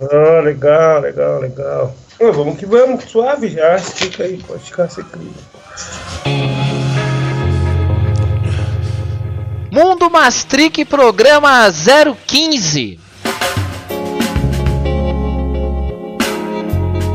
Ah, legal, legal, legal. Ah, vamos que vamos, suave já. Fica aí, pode ficar secreto. Mundo Mastric Programa 015.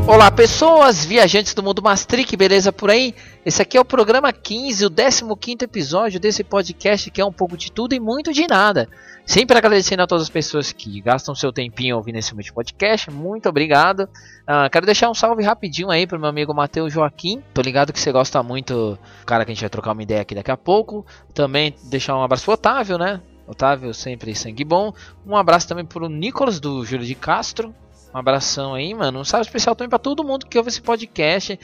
Olá pessoas, viajantes do mundo Mastric, beleza por aí? Esse aqui é o programa 15, o 15 episódio desse podcast que é um pouco de tudo e muito de nada. Sempre agradecendo a todas as pessoas que gastam seu tempinho ouvindo esse último podcast, muito obrigado. Uh, quero deixar um salve rapidinho aí pro meu amigo Matheus Joaquim, tô ligado que você gosta muito, cara que a gente vai trocar uma ideia aqui daqui a pouco. Também deixar um abraço pro Otávio, né? Otávio sempre sangue bom. Um abraço também pro Nicolas do Júlio de Castro, um abração aí, mano. Um salve especial também pra todo mundo que ouve esse podcast.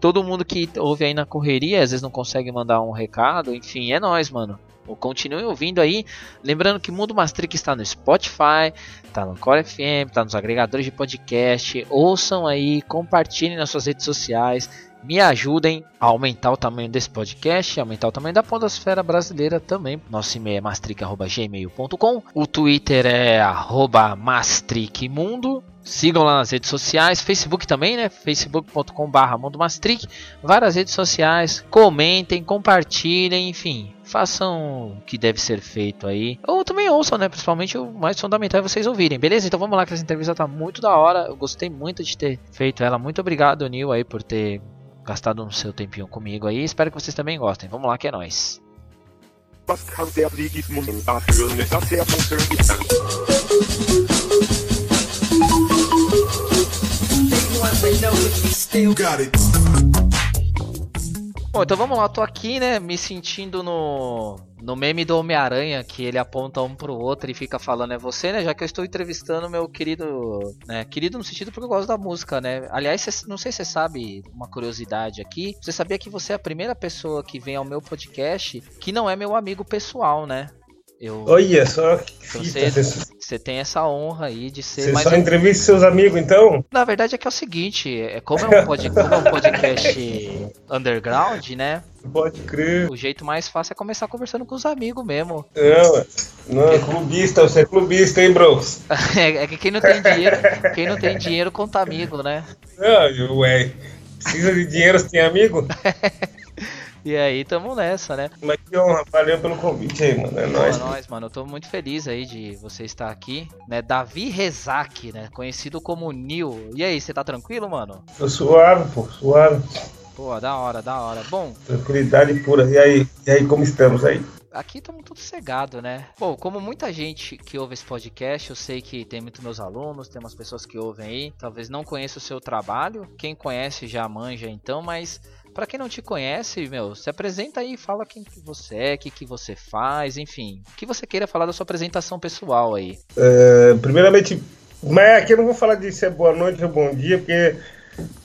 Todo mundo que ouve aí na correria, às vezes não consegue mandar um recado. Enfim, é nóis, mano. Continue ouvindo aí. Lembrando que Mundo Mastric está no Spotify, está no Core FM, está nos agregadores de podcast. Ouçam aí, compartilhem nas suas redes sociais. Me ajudem a aumentar o tamanho desse podcast, aumentar o tamanho da Podosfera Brasileira também. Nosso e-mail é mastric.gmail.com. O Twitter é mastricmundo. Sigam lá nas redes sociais, Facebook também, né? facebook.com.br Mundo Mastric. Várias redes sociais. Comentem, compartilhem, enfim façam o que deve ser feito aí. Ou também ouçam, né? Principalmente o mais fundamental é vocês ouvirem, beleza? Então vamos lá, que essa entrevista tá muito da hora. Eu gostei muito de ter feito ela. Muito obrigado, Nil, aí, por ter gastado um seu tempinho comigo aí. Espero que vocês também gostem. Vamos lá, que é nóis. Bom, então vamos lá, tô aqui, né, me sentindo no, no meme do Homem-Aranha, que ele aponta um pro outro e fica falando é você, né, já que eu estou entrevistando meu querido, né, querido no sentido porque eu gosto da música, né. Aliás, cê, não sei se você sabe uma curiosidade aqui, você sabia que você é a primeira pessoa que vem ao meu podcast que não é meu amigo pessoal, né? Eu, Olha só que fita, você, você tem essa honra aí de ser. Você mais só um... entrevista seus amigos, então? Na verdade é que é o seguinte, é como é um, pod... como é um podcast underground, né? Pode crer. O jeito mais fácil é começar conversando com os amigos mesmo. Não, não, é clubista, você é clubista, hein, bro? é, é, que quem não tem dinheiro, quem não tem dinheiro conta amigo, né? Não, ué. Precisa de dinheiro, você tem amigo? E aí, tamo nessa, né? Mas que honra, valeu pelo convite aí, mano. É nóis. É nóis, mano. Eu tô muito feliz aí de você estar aqui, né? Davi Rezak, né? Conhecido como Nil. E aí, você tá tranquilo, mano? Tô suave, pô, suave. Pô, da hora, da hora. Bom. Tranquilidade pura. E aí, e aí como estamos aí? aqui estamos tudo cegado, né? Bom, como muita gente que ouve esse podcast, eu sei que tem muitos meus alunos, tem umas pessoas que ouvem aí, talvez não conheçam o seu trabalho. Quem conhece já manja então, mas para quem não te conhece, meu, se apresenta aí, fala quem que você é, o que, que você faz, enfim. O que você queira falar da sua apresentação pessoal aí. É, primeiramente, mas aqui eu não vou falar de ser boa noite ou bom dia, porque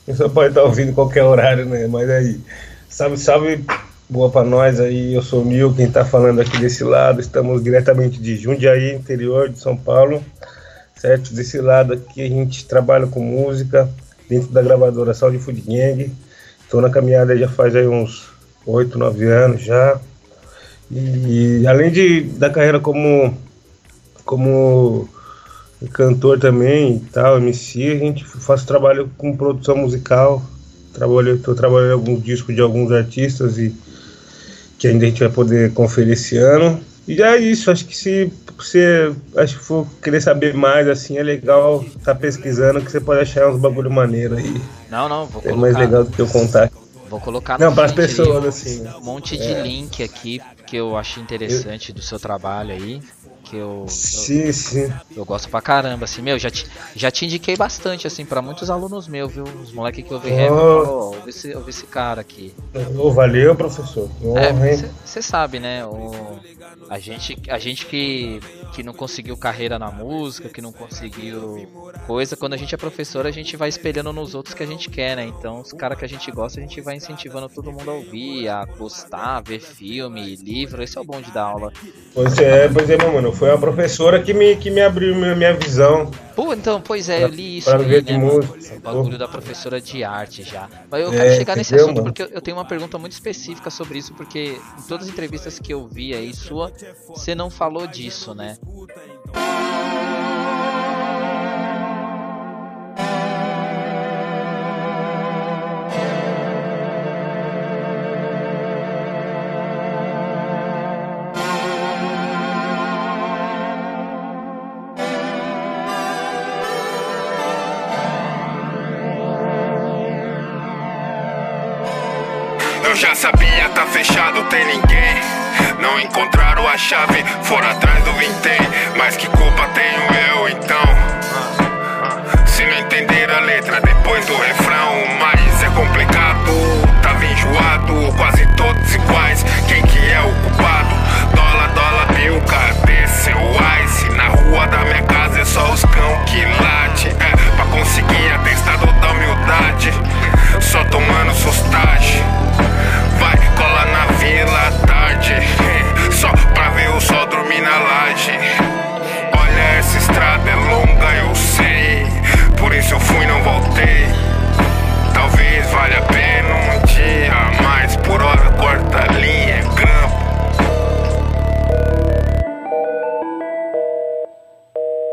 você pode estar ouvindo qualquer horário, né? Mas aí, salve, salve, boa para nós aí. Eu sou o Nil, quem tá falando aqui desse lado. Estamos diretamente de Jundiaí, interior de São Paulo, certo? Desse lado aqui a gente trabalha com música dentro da gravadora Sound Food Gang Estou na caminhada já faz aí uns 8, 9 anos já. E além de, da carreira como, como cantor também e tal, MC, a gente faz trabalho com produção musical. Trabalho, estou trabalhando em alguns discos de alguns artistas e que ainda a gente vai poder conferir esse ano. E já é isso, acho que se você acho que for querer saber mais, assim, é legal estar tá pesquisando que você pode achar uns bagulho maneiro aí. Não, não, vou colocar. É mais legal do que eu contar. Vou colocar Não, para as pessoas, assim. Um monte de é. link aqui que eu achei interessante eu... do seu trabalho aí que eu. Sim, eu, sim. Eu gosto pra caramba, assim, meu, já te, já te indiquei bastante, assim, pra muitos alunos meus, viu? Os moleques que ouvem oh. rap, oh, ouve esse, ouve esse cara aqui. Oh, valeu, professor. Você é, sabe, né? O, a gente, a gente que, que não conseguiu carreira na música, que não conseguiu coisa, quando a gente é professor, a gente vai espelhando nos outros que a gente quer, né? Então, os caras que a gente gosta, a gente vai incentivando todo mundo a ouvir, a gostar, ver filme, livro, esse é o bom de dar aula. Pois é, pois é, meu mano. Foi a professora que me, que me abriu minha, minha visão. Pô, então, pois é, eu li isso aí, ver né, música, o bagulho da professora de arte já. Mas eu é, quero chegar nesse assunto mano? porque eu tenho uma pergunta muito específica sobre isso, porque em todas as entrevistas que eu vi aí sua, você não falou disso, né? escuta, então. Eu já sabia, tá fechado, tem ninguém. Não encontraram a chave, foram atrás do vintém. Mas que culpa tenho eu então? Se não entender a letra depois do refrão, mas é complicado. Tava enjoado, quase todos iguais. Quem que é o culpado? Dólar, dólar, bill, cadê seu ice? Na rua da minha casa é só os cão que late. É, pra conseguir atestado da humildade. Só tomando sustagem. Vai, cola na vila tarde. Só o sol dormir na laje. Olha, essa estrada é longa, eu sei. Por isso eu fui, não voltei. Talvez valha a pena um dia, mas por hora corta a linha, é grampo.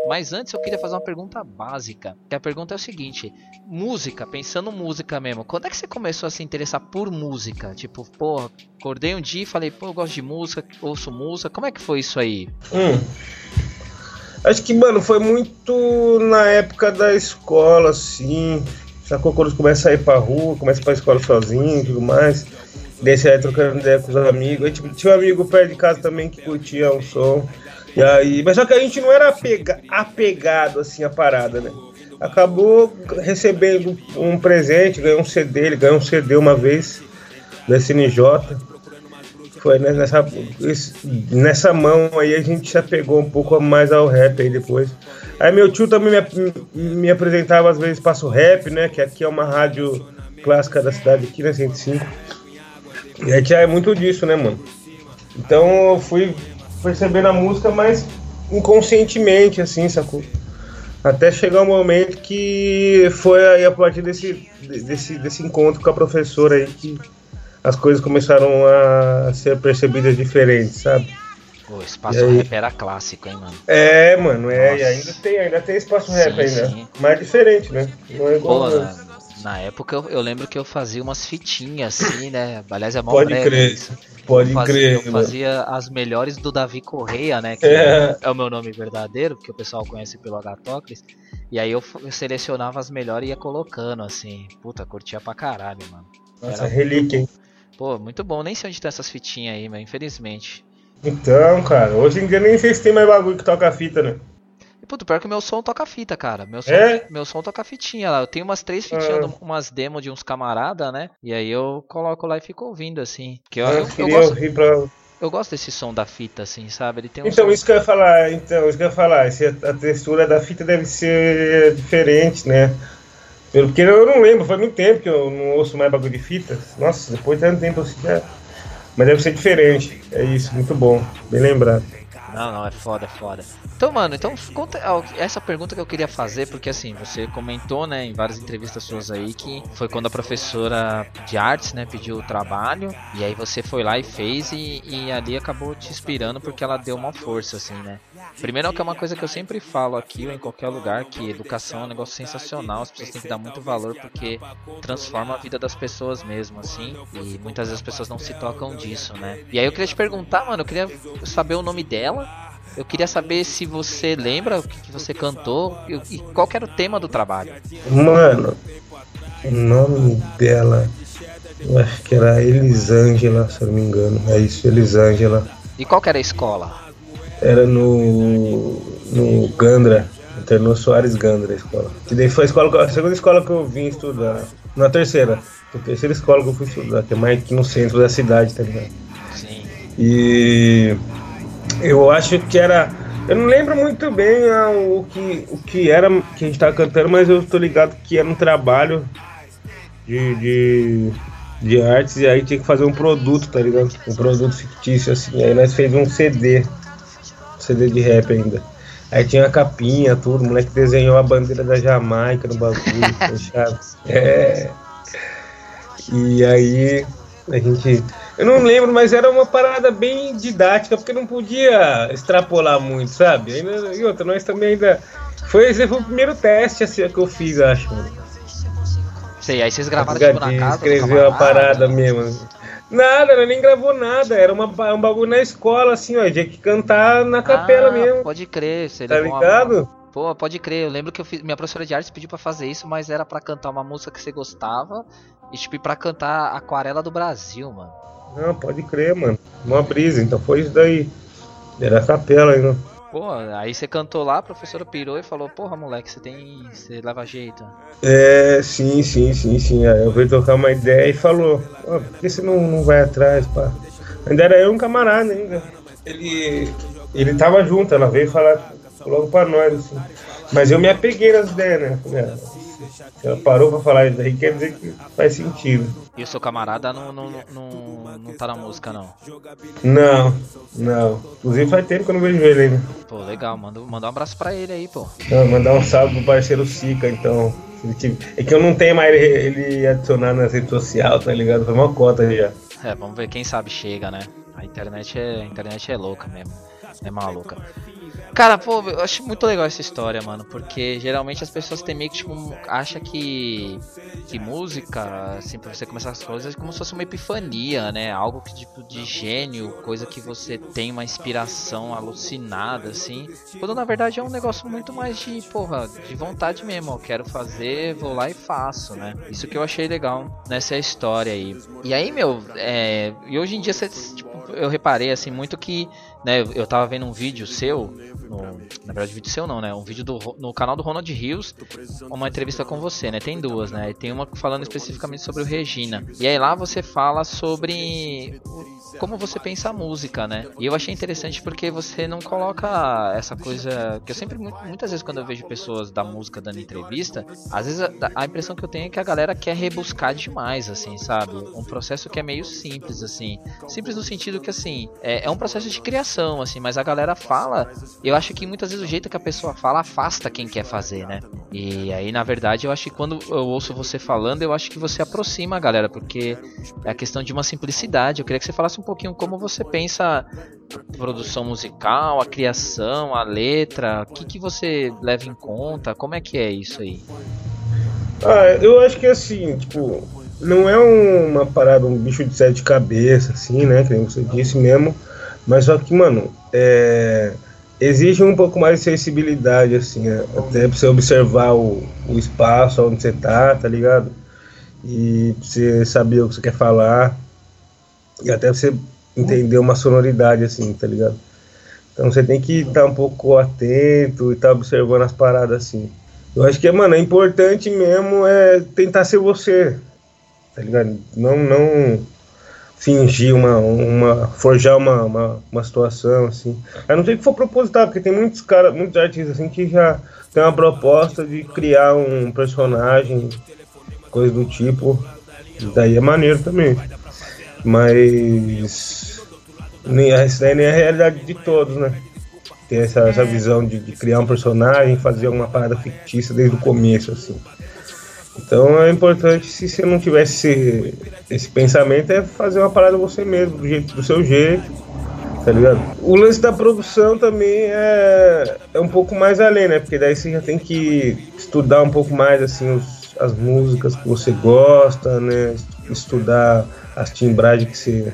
Mas antes eu queria fazer uma pergunta básica. Que a pergunta é o seguinte: música, pensando música mesmo, quando é que você começou a se interessar por música? Tipo, pô, acordei um dia e falei, pô, eu gosto de música, ouço música. Como é que foi isso aí? Hum. Acho que, mano, foi muito na época da escola, assim. Sacou? Quando começa a ir pra rua, começa pra escola sozinho e tudo mais. Desse aí trocando ideia com os amigos. Aí, tipo, tinha um amigo perto de casa também que curtia um som. E aí, mas só que a gente não era apega, apegado assim a parada, né? Acabou recebendo um presente, ganhou um CD, ele ganhou um CD uma vez da SNJ. Foi nessa, nessa mão aí a gente se apegou um pouco mais ao rap aí depois. Aí meu tio também me, me apresentava às vezes Passo Rap, né? Que aqui é uma rádio clássica da cidade aqui, né? 105. E aí tinha muito disso, né, mano? Então eu fui percebendo a música mais inconscientemente, assim, sacou? Até chegar um momento que foi aí a partir desse, desse, desse encontro com a professora aí que as coisas começaram a ser percebidas diferentes, sabe? O espaço aí... rap era clássico, hein, mano? É, mano, é, Nossa. e ainda tem, ainda tem espaço sim, rap ainda. Sim. Mas é diferente, né? Não é igual. Pô, na, época eu, eu, lembro que eu fazia umas fitinhas assim, né? Aliás, é mó Pode breve, crer. Isso. Pode eu fazia, crer. Eu fazia as melhores do Davi Correia, né? Que é. é o meu nome verdadeiro, que o pessoal conhece pelo Agatocles. E aí eu, eu selecionava as melhores e ia colocando, assim. Puta, curtia pra caralho, mano. Nossa, Era relíquia, hein? Pô, muito bom. Nem sei onde tem essas fitinhas aí, mas infelizmente. Então, cara, hoje em dia nem sei se tem mais bagulho que toca fita, né? Puto, pior que o meu som toca fita, cara. Meu som, é? meu som toca fitinha lá. Eu tenho umas três fitinhas, ah. umas demos de uns camarada, né? E aí eu coloco lá e fico ouvindo, assim. Que eu, ah, eu, eu, gosto, pra... eu gosto desse som da fita, assim, sabe? Ele tem um então, som... isso que eu ia falar, então, isso que eu ia falar. A textura da fita deve ser diferente, né? Porque eu não lembro, faz muito tempo que eu não ouço mais bagulho de fita. Nossa, depois de tanto tempo assim já. Mas deve ser diferente. É isso, muito bom. Bem lembrado. Não, não, é foda, é foda. Então, mano, então conta essa pergunta que eu queria fazer, porque assim, você comentou, né, em várias entrevistas suas aí, que foi quando a professora de artes, né, pediu o trabalho, e aí você foi lá e fez, e, e ali acabou te inspirando porque ela deu uma força, assim, né? Primeiro, que é uma coisa que eu sempre falo aqui ou em qualquer lugar, que educação é um negócio sensacional, as pessoas têm que dar muito valor porque transforma a vida das pessoas mesmo, assim, e muitas vezes as pessoas não se tocam disso, né? E aí eu queria te perguntar, mano, eu queria saber o nome dela, eu queria saber se você lembra o que, que você cantou e, e qual era o tema do trabalho. Mano, o nome dela, eu acho que era Elisângela, se eu não me engano. É isso, Elisângela. E qual era a escola? Era no. no Gandra, Internou Soares Gandra a escola. Que daí foi a, escola, a segunda escola que eu vim estudar. Na terceira. A terceira escola que eu fui estudar, que é mais aqui no centro da cidade, tá ligado? Sim. E eu acho que era. Eu não lembro muito bem ah, o, que, o que era que a gente tava cantando, mas eu tô ligado que era um trabalho de, de, de artes e aí tinha que fazer um produto, tá ligado? Um produto fictício, assim. Aí nós fizemos um CD. CD de rap ainda. Aí tinha a capinha, tudo, o moleque desenhou a bandeira da Jamaica no bagulho, fechado. É. E aí a gente eu não lembro, mas era uma parada bem didática, porque não podia extrapolar muito, sabe? E outra, nós também ainda. Foi, esse foi o primeiro teste assim, que eu fiz, acho. Sei, aí vocês gravaram tipo, na casa. Escreveu a parada mesmo. Nada, ela nem gravou nada. Era uma, um bagulho na escola, assim, ó. Tinha que cantar na capela ah, mesmo. Pode crer, você Tá ligado? Uma... Pô, pode crer, eu lembro que eu fiz, minha professora de artes pediu para fazer isso, mas era para cantar uma música que você gostava e tipo para cantar Aquarela do Brasil, mano. Não, pode crer, mano. Uma brisa, então foi isso daí. Era capela ainda. Pô, aí você cantou lá, a professora pirou e falou, porra, moleque, você tem. você leva jeito. É, sim, sim, sim, sim. Aí eu fui trocar uma ideia e falou, oh, por que você não, não vai atrás, pá? Ainda era eu um camarada ainda. Ele. Ele tava junto, ela veio falar logo pra nós, assim. Mas eu me apeguei nas ideias, né? Ela parou pra falar isso aí, quer dizer que faz sentido. E o seu camarada não, não, não, não tá na música, não? Não, não. Inclusive faz tempo que eu não vejo ele ainda. Pô, legal, manda, manda um abraço pra ele aí, pô. Não, mandar um salve pro parceiro Sica, então. É que eu não tenho mais ele, adicionado nas redes sociais, tá ligado? Foi uma cota já. É, vamos ver, quem sabe chega, né? A internet é, a internet é louca mesmo. É maluca. Cara, pô, eu acho muito legal essa história, mano, porque geralmente as pessoas têm meio que, tipo, acha que que música, assim, pra você começar as coisas é como se fosse uma epifania, né? Algo que, tipo, de gênio, coisa que você tem uma inspiração alucinada, assim. Quando na verdade é um negócio muito mais de, porra, de vontade mesmo. Eu quero fazer, vou lá e faço, né? Isso que eu achei legal nessa história aí. E aí, meu, é, e hoje em dia, você, tipo, eu reparei, assim, muito que né, eu tava vendo um vídeo seu, no, na verdade vídeo seu não, né, um vídeo do, no canal do Ronald Rios, uma entrevista com você, né, tem duas, né, tem uma falando especificamente sobre o Regina, e aí lá você fala sobre como você pensa a música, né? E eu achei interessante porque você não coloca essa coisa que eu sempre muitas vezes quando eu vejo pessoas da música dando entrevista, às vezes a, a impressão que eu tenho é que a galera quer rebuscar demais, assim, sabe? Um processo que é meio simples, assim, simples no sentido que assim é, é um processo de criação, assim, mas a galera fala, eu acho que muitas vezes o jeito que a pessoa fala afasta quem quer fazer, né? E aí na verdade eu acho que quando eu ouço você falando, eu acho que você aproxima a galera, porque é a questão de uma simplicidade. Eu queria que você falasse um pouquinho como você pensa a produção musical, a criação, a letra, o que, que você leva em conta, como é que é isso aí? Ah, eu acho que assim, tipo, não é uma parada, um bicho de sete cabeças, assim, né, que você disse mesmo, mas só que, mano, é, exige um pouco mais de sensibilidade, assim, é, até pra você observar o, o espaço onde você tá, tá ligado? E pra você saber o que você quer falar, e até você entender uma sonoridade assim, tá ligado? Então você tem que estar tá um pouco atento e estar tá observando as paradas assim. Eu acho que, mano, é importante mesmo é tentar ser você, tá ligado? Não, não fingir uma, uma forjar uma, uma, uma situação assim. A não ser que for proposital, porque tem muitos caras, muitos artistas assim que já tem uma proposta de criar um personagem, coisa do tipo. Daí é maneiro também. Mas nem, isso daí nem é a realidade de todos, né? Ter essa, essa visão de, de, criar um personagem, fazer alguma parada fictícia desde o começo, assim. Então é importante, se você não tivesse esse, esse pensamento, é fazer uma parada você mesmo, do, jeito, do seu jeito, tá ligado? O lance da produção também é, é um pouco mais além, né? Porque daí você já tem que estudar um pouco mais, assim, os, as músicas que você gosta, né? Estudar as timbragens que você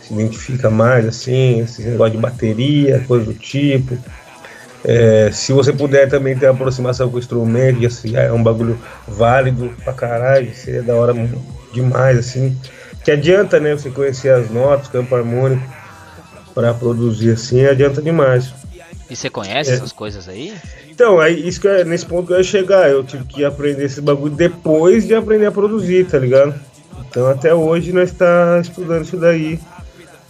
se identifica mais, assim, esse negócio de bateria, coisa do tipo. É, se você puder também ter aproximação com o instrumento, assim, é um bagulho válido pra caralho, seria da hora demais, assim. Que adianta, né, você conhecer as notas, campo harmônico, para produzir assim, adianta demais. E você conhece é. essas coisas aí? Então, aí, isso que é, nesse ponto que eu ia chegar, eu tive que aprender esse bagulho depois de aprender a produzir, tá ligado? Então até hoje nós está estudando isso daí,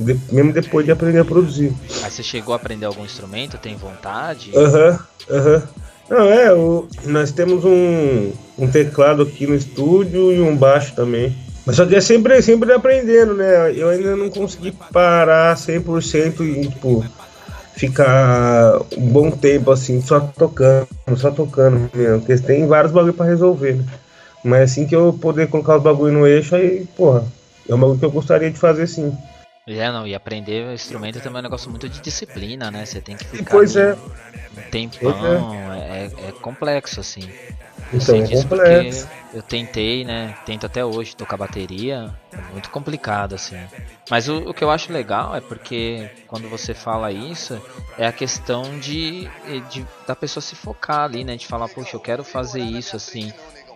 de, mesmo depois de aprender a produzir. Mas você chegou a aprender algum instrumento? Tem vontade? Aham, uhum, aham. Uhum. Não, é, o, nós temos um, um teclado aqui no estúdio e um baixo também. Mas só que é sempre, sempre aprendendo, né? Eu ainda não consegui parar 100% e, tipo, ficar um bom tempo assim, só tocando, só tocando mesmo. Porque tem vários bagulho pra resolver, né? Mas assim que eu poder colocar os bagulho no eixo, aí, porra, é um bagulho que eu gostaria de fazer sim. É, não, e aprender instrumento também é um negócio muito de disciplina, né? Você tem que ficar pois é. um tempão, é. É, é. complexo, assim. Eu então, é complexo. eu tentei, né? Tento até hoje tocar bateria. É muito complicado, assim. Mas o, o, que eu acho legal é porque quando você fala isso, é a questão de, de da pessoa se focar ali, né? De falar, poxa, eu quero fazer isso, assim.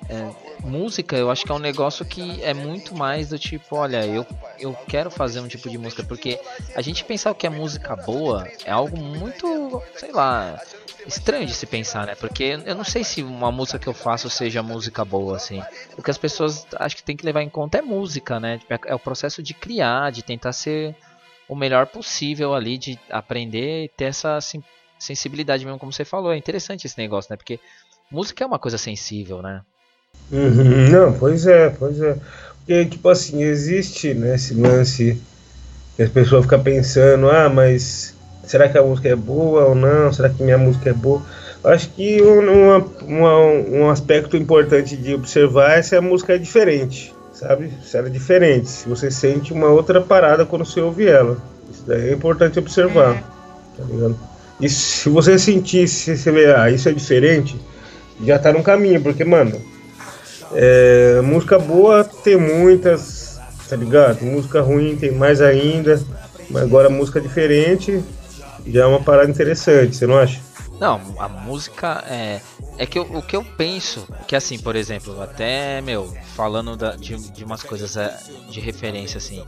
É, música eu acho que é um negócio que é muito mais do tipo, olha, eu, eu quero fazer um tipo de música, porque a gente pensar o que é música boa é algo muito, sei lá, estranho de se pensar, né? Porque eu não sei se uma música que eu faço seja música boa, assim. O que as pessoas acho que tem que levar em conta é música, né? Tipo, é, é o processo de criar, de tentar ser o melhor possível ali, de aprender e ter essa sensibilidade mesmo, como você falou. É interessante esse negócio, né? Porque música é uma coisa sensível, né? Uhum, não, pois é, pois é. Porque, tipo assim, existe né, esse lance que as pessoas ficam pensando, ah, mas será que a música é boa ou não? Será que minha música é boa? Acho que um, um aspecto importante de observar é se a música é diferente, sabe? Se ela é diferente, se você sente uma outra parada quando você ouve ela. Isso daí é importante observar, tá ligado? E se você sentir, se você ver, ah, isso é diferente, já tá no caminho, porque, mano, é, música boa tem muitas, tá ligado? Música ruim tem mais ainda. Mas agora música diferente já é uma parada interessante, você não acha? Não, a música é. É que eu, o que eu penso, que assim, por exemplo, até, meu, falando da, de, de umas coisas é, de referência, assim,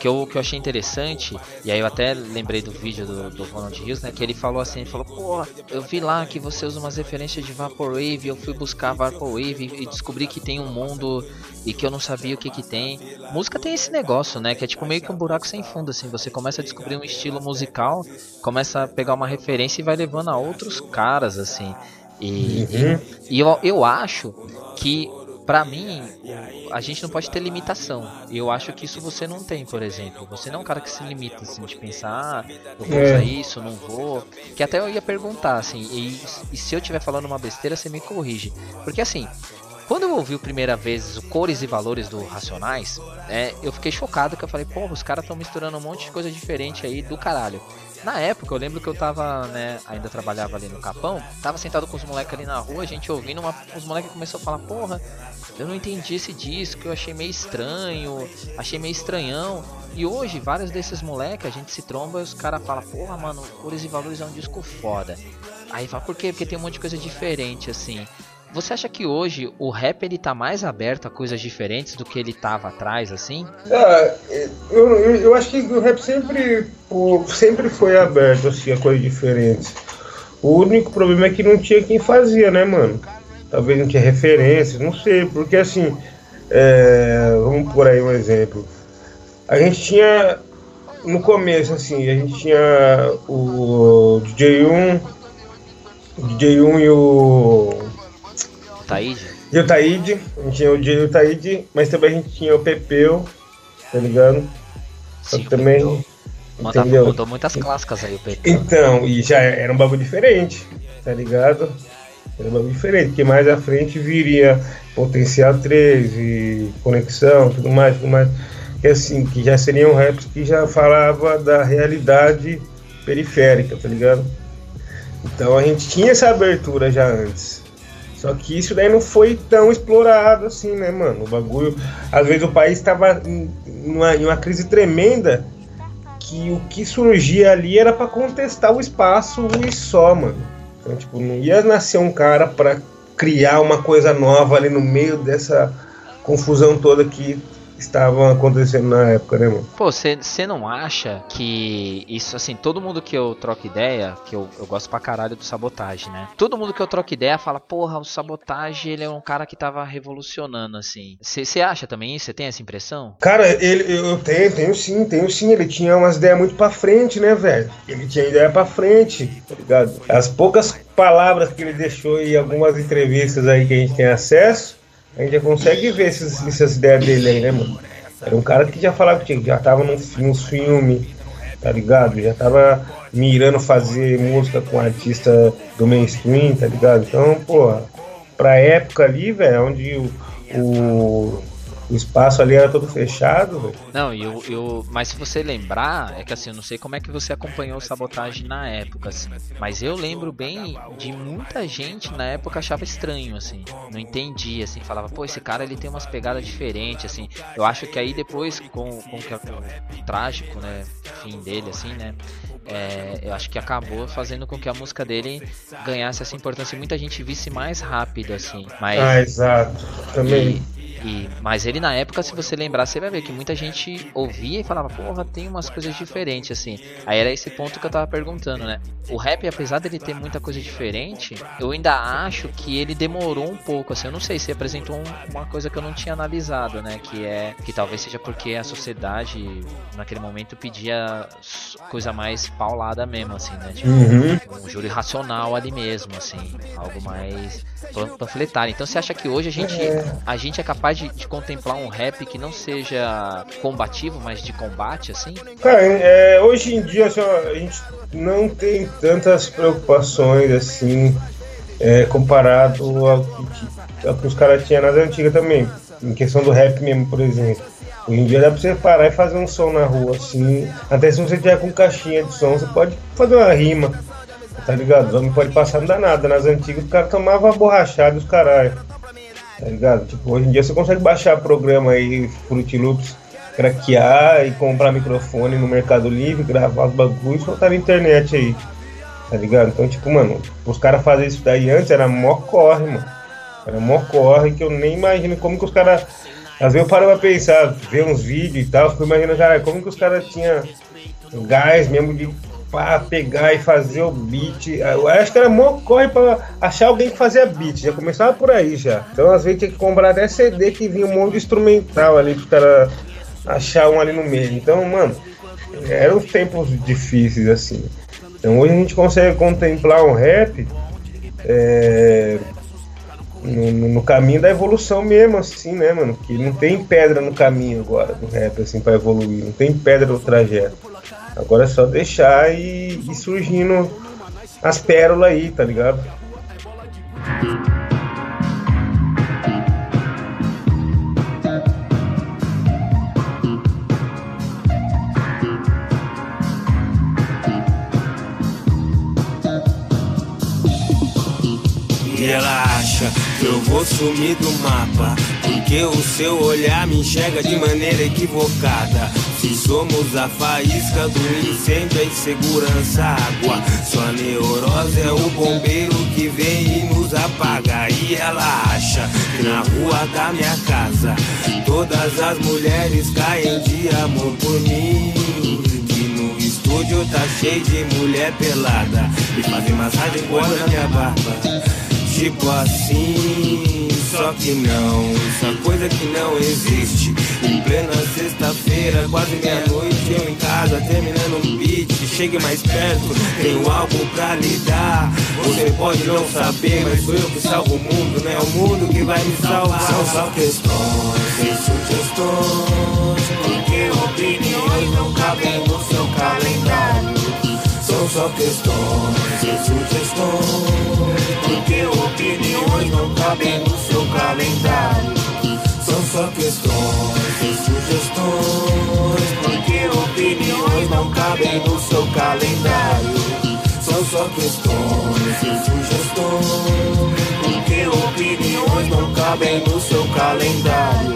que eu, que eu achei interessante, e aí eu até lembrei do vídeo do, do Ronald Rios, né? Que ele falou assim, ele falou, pô, eu vi lá que você usa umas referências de Vaporwave, eu fui buscar Vaporwave e descobri que tem um mundo e que eu não sabia o que que tem. Música tem esse negócio, né? Que é tipo meio que um buraco sem fundo, assim. Você começa a descobrir um estilo musical, começa a pegar uma referência e vai levando a outros caras, assim. E, uhum. e, e eu, eu acho que para mim, a gente não pode ter limitação. Eu acho que isso você não tem, por exemplo. Você não é um cara que se limita, assim, de pensar, ah, eu vou usar é. isso, não vou. Que até eu ia perguntar, assim, e, e se eu estiver falando uma besteira, você me corrige. Porque assim, quando eu ouvi a primeira vez o Cores e Valores do Racionais, é, eu fiquei chocado que eu falei, porra, os caras estão misturando um monte de coisa diferente aí do caralho. Na época, eu lembro que eu tava, né, ainda trabalhava ali no Capão, tava sentado com os moleques ali na rua, a gente ouvindo, uma, os moleques começaram a falar, porra, eu não entendi esse disco, eu achei meio estranho, achei meio estranhão. E hoje, vários desses moleques, a gente se tromba e os caras falam, porra, mano, Cores e Valores é um disco foda. Aí fala, por quê? Porque tem um monte de coisa diferente, assim. Você acha que hoje o rap ele tá mais aberto a coisas diferentes do que ele tava atrás, assim? Ah, eu, eu, acho que o rap sempre, o, sempre foi aberto assim, a coisas diferentes. O único problema é que não tinha quem fazia, né, mano? Talvez não tinha referência, não sei, porque assim, é, vamos por aí um exemplo. A gente tinha, no começo, assim, a gente tinha o DJ1, o DJ1 e o Taíde? E o Taíde, a gente tinha o Dia e o Taíde, mas também a gente tinha o Pepeu, tá ligado? Sim, também. Entendeu? Mudou muitas clássicas aí o Pepeu. Então, e já era um bagulho diferente, tá ligado? Era um bagulho diferente, porque mais à frente viria Potencial 3 e Conexão, tudo mais, tudo mais. Que assim, que já seriam raps que já falava da realidade periférica, tá ligado? Então a gente tinha essa abertura já antes. Só que isso daí não foi tão explorado assim, né, mano? O bagulho. Às vezes o país estava em uma, em uma crise tremenda que o que surgia ali era para contestar o espaço e só, mano. Então, tipo, não ia nascer um cara para criar uma coisa nova ali no meio dessa confusão toda que estavam acontecendo na época, né, mano? Pô, você não acha que isso, assim, todo mundo que eu troco ideia, que eu, eu gosto pra caralho do sabotagem, né? Todo mundo que eu troco ideia fala, porra, o sabotagem, ele é um cara que tava revolucionando, assim. Você acha também isso? Você tem essa impressão? Cara, ele, eu tenho, tenho sim, tenho sim. Ele tinha umas ideias muito pra frente, né, velho? Ele tinha ideia pra frente, tá ligado? As poucas palavras que ele deixou em algumas entrevistas aí que a gente tem acesso, a gente já consegue ver esses, essas ideias dele aí, né, mano? Era um cara que já falava que já tava nos, nos filmes, tá ligado? Já tava mirando fazer música com artista do mainstream, tá ligado? Então, porra, pra época ali, velho, onde o, o, O espaço ali era todo fechado, velho. Não, e eu, eu. Mas se você lembrar, é que assim, eu não sei como é que você acompanhou o sabotagem na época, assim. Mas eu lembro bem de muita gente na época achava estranho, assim. Não entendia, assim. Falava, pô, esse cara ele tem umas pegadas diferentes, assim. Eu acho que aí depois, com, com, o trágico, né? Fim dele, assim, né? É, eu acho que acabou fazendo com que a música dele ganhasse essa importância e muita gente visse mais rápido, assim. Mas, ah, exato. Também. E, e, mas ele na época, se você lembrar, você vai ver que muita gente ouvia e falava, porra, tem umas coisas diferentes, assim. Aí era esse ponto que eu tava perguntando, né? O rap, apesar dele ter muita coisa diferente, eu ainda acho que ele demorou um pouco, assim. Eu não sei se apresentou um, uma coisa que eu não tinha analisado, né? Que é que talvez seja porque a sociedade naquele momento pedia coisa mais paulada mesmo, assim, né? Tipo, uhum. um júri racional ali mesmo, assim. Algo mais panfletário. Então você acha que hoje a gente, é. a gente é capaz capaz de, de, contemplar um rap que não seja combativo, mas de combate, assim? Cara, é, hoje em dia assim, a gente não tem tantas preocupações assim, é, comparado ao que, ao que os caras tinham nas antigas também. Em questão do rap mesmo, por exemplo. Hoje em dia dá pra você parar e fazer um som na rua, assim. Até se você tiver com caixinha de som, você pode fazer uma rima. Tá ligado? Não pode passar, não dá nada. Nas antigas os caras tomavam borrachada os caralho. Tá ligado? Tipo, hoje em dia você consegue baixar programa aí, Fruit Loops, craquear e comprar microfone no Mercado Livre, gravar os bagulhos e soltar na internet aí. Tá ligado? Então, tipo, mano, os caras fazerem isso daí antes era mó corre, mano. Era mó corre que eu nem imagino como que os caras. Às vezes eu paro pra pensar, ver uns vídeos e tal, fico imaginando, cara, como que os caras tinham gás mesmo de pra pegar e fazer o beat. Eu acho que era mó corre pra achar alguém que fazia beat. Já começava por aí já. Então às vezes tinha que comprar até CD que vinha um monte de instrumental ali pro cara achar um ali no meio. Então, mano, eram tempos difíceis assim. Então hoje a gente consegue contemplar um rap é, no, no, caminho da evolução mesmo, assim, né, mano? Que não tem pedra no caminho agora do rap, assim, pra evoluir. Não tem pedra no trajeto. Agora é só deixar e surgindo as pérolas aí, tá ligado? Relaxa, que eu vou sumir do mapa. Porque o seu olhar me enxerga de maneira equivocada. Somos a faísca do incêndio, a insegurança, água. Sua neurose é o bombeiro que vem e nos apaga. E ela acha que na rua da minha casa todas as mulheres caem de amor por mim. Que no estúdio tá cheio de mulher pelada e fazem massagem quando na minha barba tipo assim. Só que não, é coisa que não existe. Em plena sexta-feira, quase meia-noite, eu em casa terminando um beat. Chegue mais perto, tenho algo pra lhe dar. Você pode não saber, mas sou eu que salvo o mundo, não é o mundo que vai me salvar. São só questões e sugestões, porque opiniões não cabem no seu calendário. São só questões e sugestões, porque opiniões não cabem no seu calendário. São só questões e sugestões, porque opiniões não cabem no seu calendário. São só questões e sugestões, porque opiniões não cabem no seu calendário.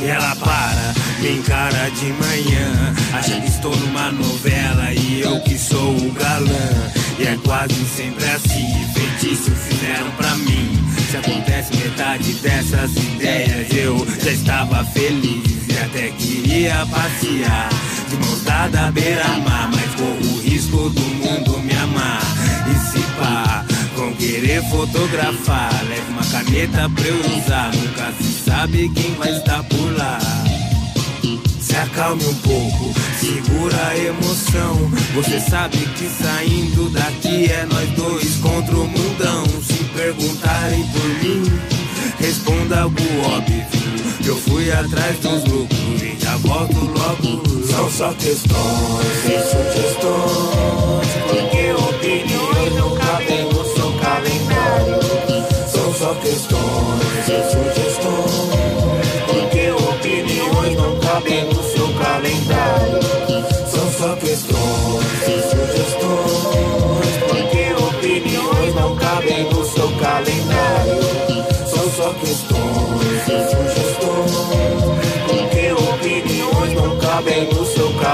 E ela para, me encara de manhã, acha que estou numa novela e eu que sou o galã. E é quase sempre assim, feitiço fizeram pra mim. Se acontece metade dessas ideias, eu já estava feliz e até queria passear. De mãos dadas à beira-mar, mas corro o risco do mundo me amar. E se pá, vão querer fotografar, leve uma caneta pra eu usar. Nunca se sabe quem vai estar por lá acalme um pouco, segura a emoção. Você sabe que saindo daqui é nós dois contra o mundão. Se perguntarem por mim, responda algo óbvio. Eu fui atrás dos lucros e já volto logo. São só questões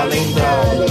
calendário.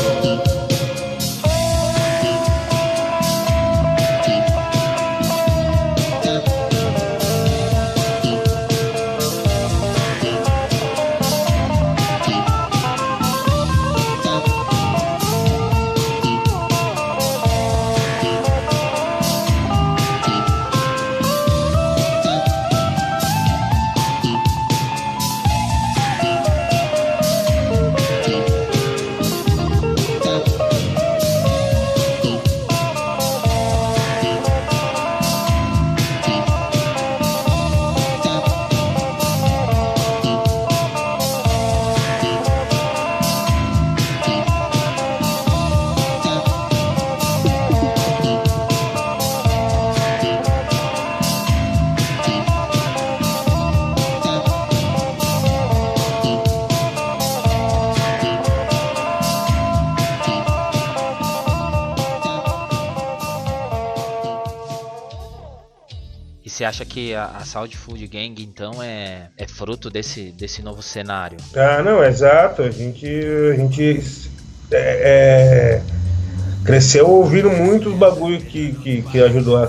Que a, a Sound Food Gang então é, é fruto desse, desse novo cenário? Ah, não, exato. A gente, a gente é, é, cresceu ouvindo muitos bagulho que, que, que ajudou a,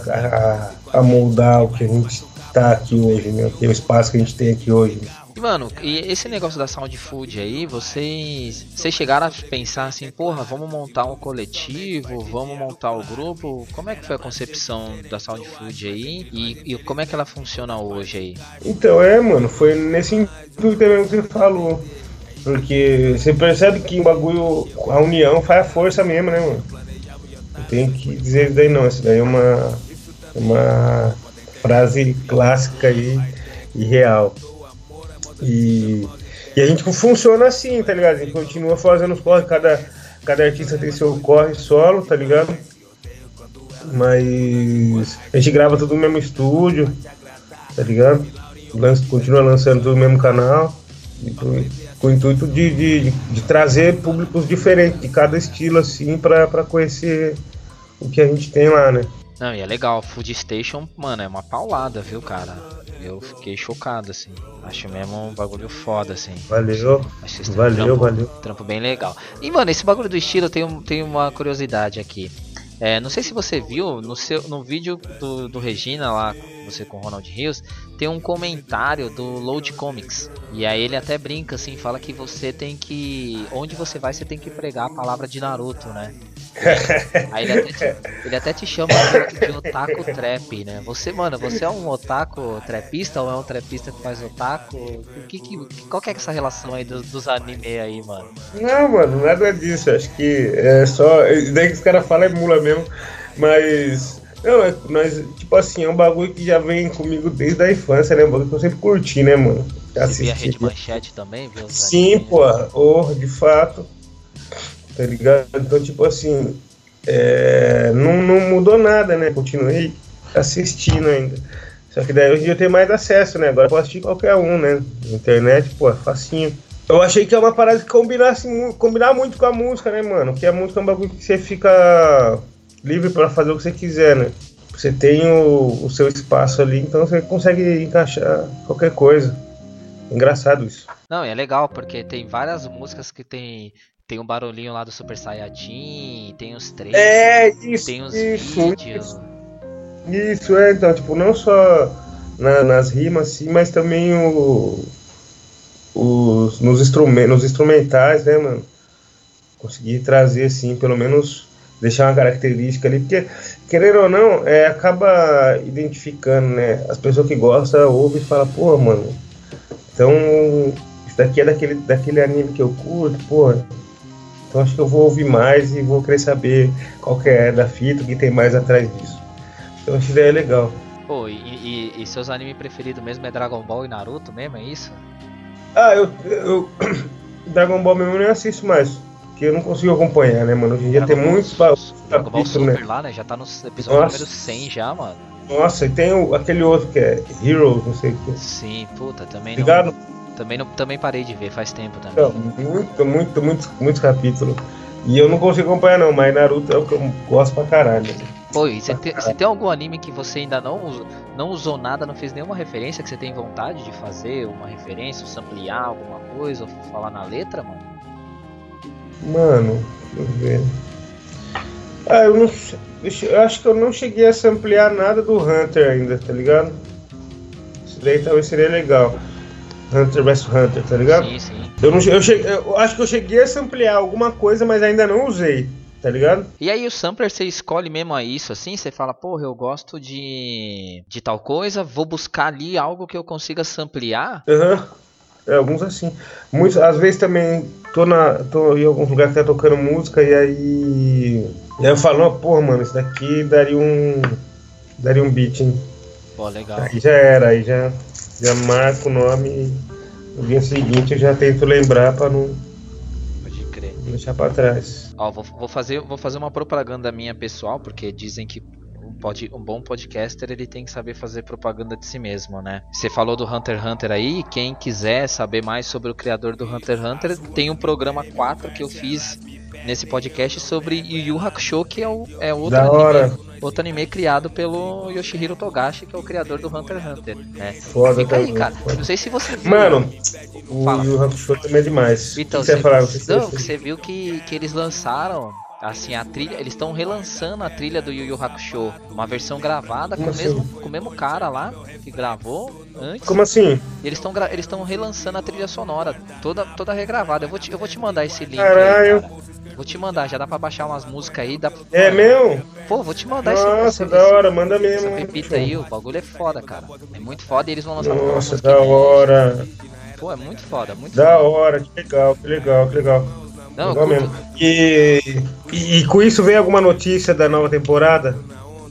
a, a moldar o que a gente tá aqui hoje, né? O espaço que a gente tem aqui hoje. E, mano, e esse negócio da Sound Food aí, vocês, vocês chegaram a pensar assim, porra, vamos montar um coletivo, vamos montar o grupo? Como é que foi a concepção da Sound Food aí? E, e como é que ela funciona hoje aí? Então, é, mano, foi nesse intuito que você falou. Porque você percebe que o bagulho, a união faz a força mesmo, né, mano? Não tem que dizer isso daí não, isso daí é uma, uma frase clássica aí e real. E, e a gente funciona assim, tá ligado? A gente continua fazendo os corre, cada, cada artista tem seu corre solo, tá ligado? Mas a gente grava tudo no mesmo estúdio, tá ligado? Lança, continua lançando tudo no mesmo canal, com, com o intuito de, de, de, trazer públicos diferentes de cada estilo, assim, pra conhecer o que a gente tem lá, né? Não, e é legal, Food Station, mano, é uma paulada, viu, cara? Eu fiquei chocado, assim. Acho mesmo um bagulho foda, assim. Valeu. valeu, trampo, valeu. Trampo bem legal. E, mano, esse bagulho do estilo tem, tem uma curiosidade aqui. É, não sei se você viu no, seu, no vídeo do, do Regina lá, você com o Ronald Rios, tem um comentário do Load Comics. E aí ele até brinca assim, fala que você tem que. Onde você vai, você tem que pregar a palavra de Naruto, né? Aí ele até te, ele até te chama de, otaku trap, né? Você, mano, você é um otaku trapista ou é um trapista que faz otaku? O que, que, qual que é essa relação aí dos, dos anime aí, mano? Não, mano, nada disso. Acho que é só. Daí que os caras falam é mula mesmo. Mas. Não, é, mas, tipo assim, é um bagulho que já vem comigo desde a infância, né? Um bagulho que eu sempre curti, né, mano? Você via a Rede Manchete também, viu? Sim, pô, oh, de fato tá ligado? Então, tipo assim, é, não, não mudou nada, né? Continuei assistindo ainda. Só que daí hoje eu tenho mais acesso, né? Agora eu posso assistir qualquer um, né? Internet, pô, é facinho. Eu achei que é uma parada que combinasse, combinar muito com a música, né, mano? Que a música é um bagulho que você fica livre para fazer o que você quiser, né? Você tem o, o seu espaço ali, então você consegue encaixar qualquer coisa. Engraçado isso. Não, é legal, porque tem várias músicas que tem tem um barulhinho lá do Super Saiyajin, tem os três, é, isso, tem os isso, vídeos. Isso, isso, é, então, tipo, não só na, nas rimas, sim, mas também o, os, nos, instrumentos, nos instrumentais, né, mano? Conseguir trazer, assim, pelo menos deixar uma característica ali, porque, querendo ou não, é, acaba identificando, né? As pessoas que gostam ouvem e falam, pô, mano, então, isso daqui é daquele, daquele anime que eu curto, pô, então acho que eu vou ouvir mais e vou querer saber qual que é da fita, o que tem mais atrás disso. Então acho que é legal. Pô, e, e, e, seus animes preferidos mesmo é Dragon Ball e Naruto mesmo, é isso? Ah, eu, eu Dragon Ball mesmo eu nem assisto mais. Porque eu não consigo acompanhar, né, mano? Hoje em dia tem muitos Dragon Ball Super né? lá, né? Já tá no episódio Nossa. número 100 já, mano. Nossa, e tem o, aquele outro que é Heroes, não sei o que. Sim, puta, também Ligado? não. Também, não, também parei de ver, faz tempo também. Não, muito, muito, muito, muitos capítulos. E eu não consigo acompanhar não, mas Naruto é o que eu gosto pra caralho. Pô, e você tem, tem algum anime que você ainda não, usou- não usou nada, não fez nenhuma referência, que você tem vontade de fazer uma referência, ou samplear alguma coisa, ou falar na letra, mano? Mano, deixa eu ver. Ah, eu não Eu acho que eu não cheguei a samplear nada do Hunter ainda, tá ligado? Isso daí talvez seria legal. Hunter vs Hunter, tá ligado? Sim, sim. Eu, não, eu, cheguei, eu acho que eu cheguei a samplear alguma coisa, mas ainda não usei, tá ligado? E aí o sampler você escolhe mesmo a isso, assim? Você fala, porra, eu gosto de, de tal coisa, vou buscar ali algo que eu consiga samplear? Aham. É, alguns assim. Muitos, às vezes também tô, na, tô em alguns lugares que tá tocando música e aí. E aí eu falo, "Não, porra, mano, isso daqui daria um. Daria um beat, hein? Pô, legal. Aí já era, aí já, já marco o nome no dia seguinte eu já tento lembrar pra não Pode crer. deixar pra trás. Ó, vou, vou fazer, vou fazer uma propaganda minha pessoal, porque dizem que um, pod, um bom podcaster ele tem que saber fazer propaganda de si mesmo, né? Você falou do Hunter x Hunter aí, quem quiser saber mais sobre o criador do Hunter x Hunter, tem um programa 4 que eu fiz nesse podcast sobre Yu Yu Hakusho, que é, o, é outro, anime, outro anime criado pelo Yoshihiro Togashi, que é o criador do Hunter x Hunter, né? Foda Fica aí, também, cara. foda. Não sei se você viu. Mano, o Fala. Yu Yu Hakusho também é demais. Então, você você, falar? Se não, você- você viu que, que eles lançaram assim a trilha, eles estão relançando a trilha do Yu Yu Hakusho, uma versão gravada com o Como mesmo assim? com o mesmo cara lá que gravou antes. Como assim? Eles estão eles estão relançando a trilha sonora, toda toda regravada. Eu vou te, eu vou te mandar esse link aí, Caralho. cara. Vou te mandar, já dá pra baixar umas músicas aí, dá É meu? Pô, vou te mandar esse Nossa, esse- da hora, manda Essa mesmo. pepita aí, o bagulho é foda, cara. É muito foda e eles vão lançar Nossa, da hora. Pô, é muito foda, muito Da foda. hora, que legal, que legal, que legal. Não, legal mesmo. E, e, e com isso vem alguma notícia da nova temporada?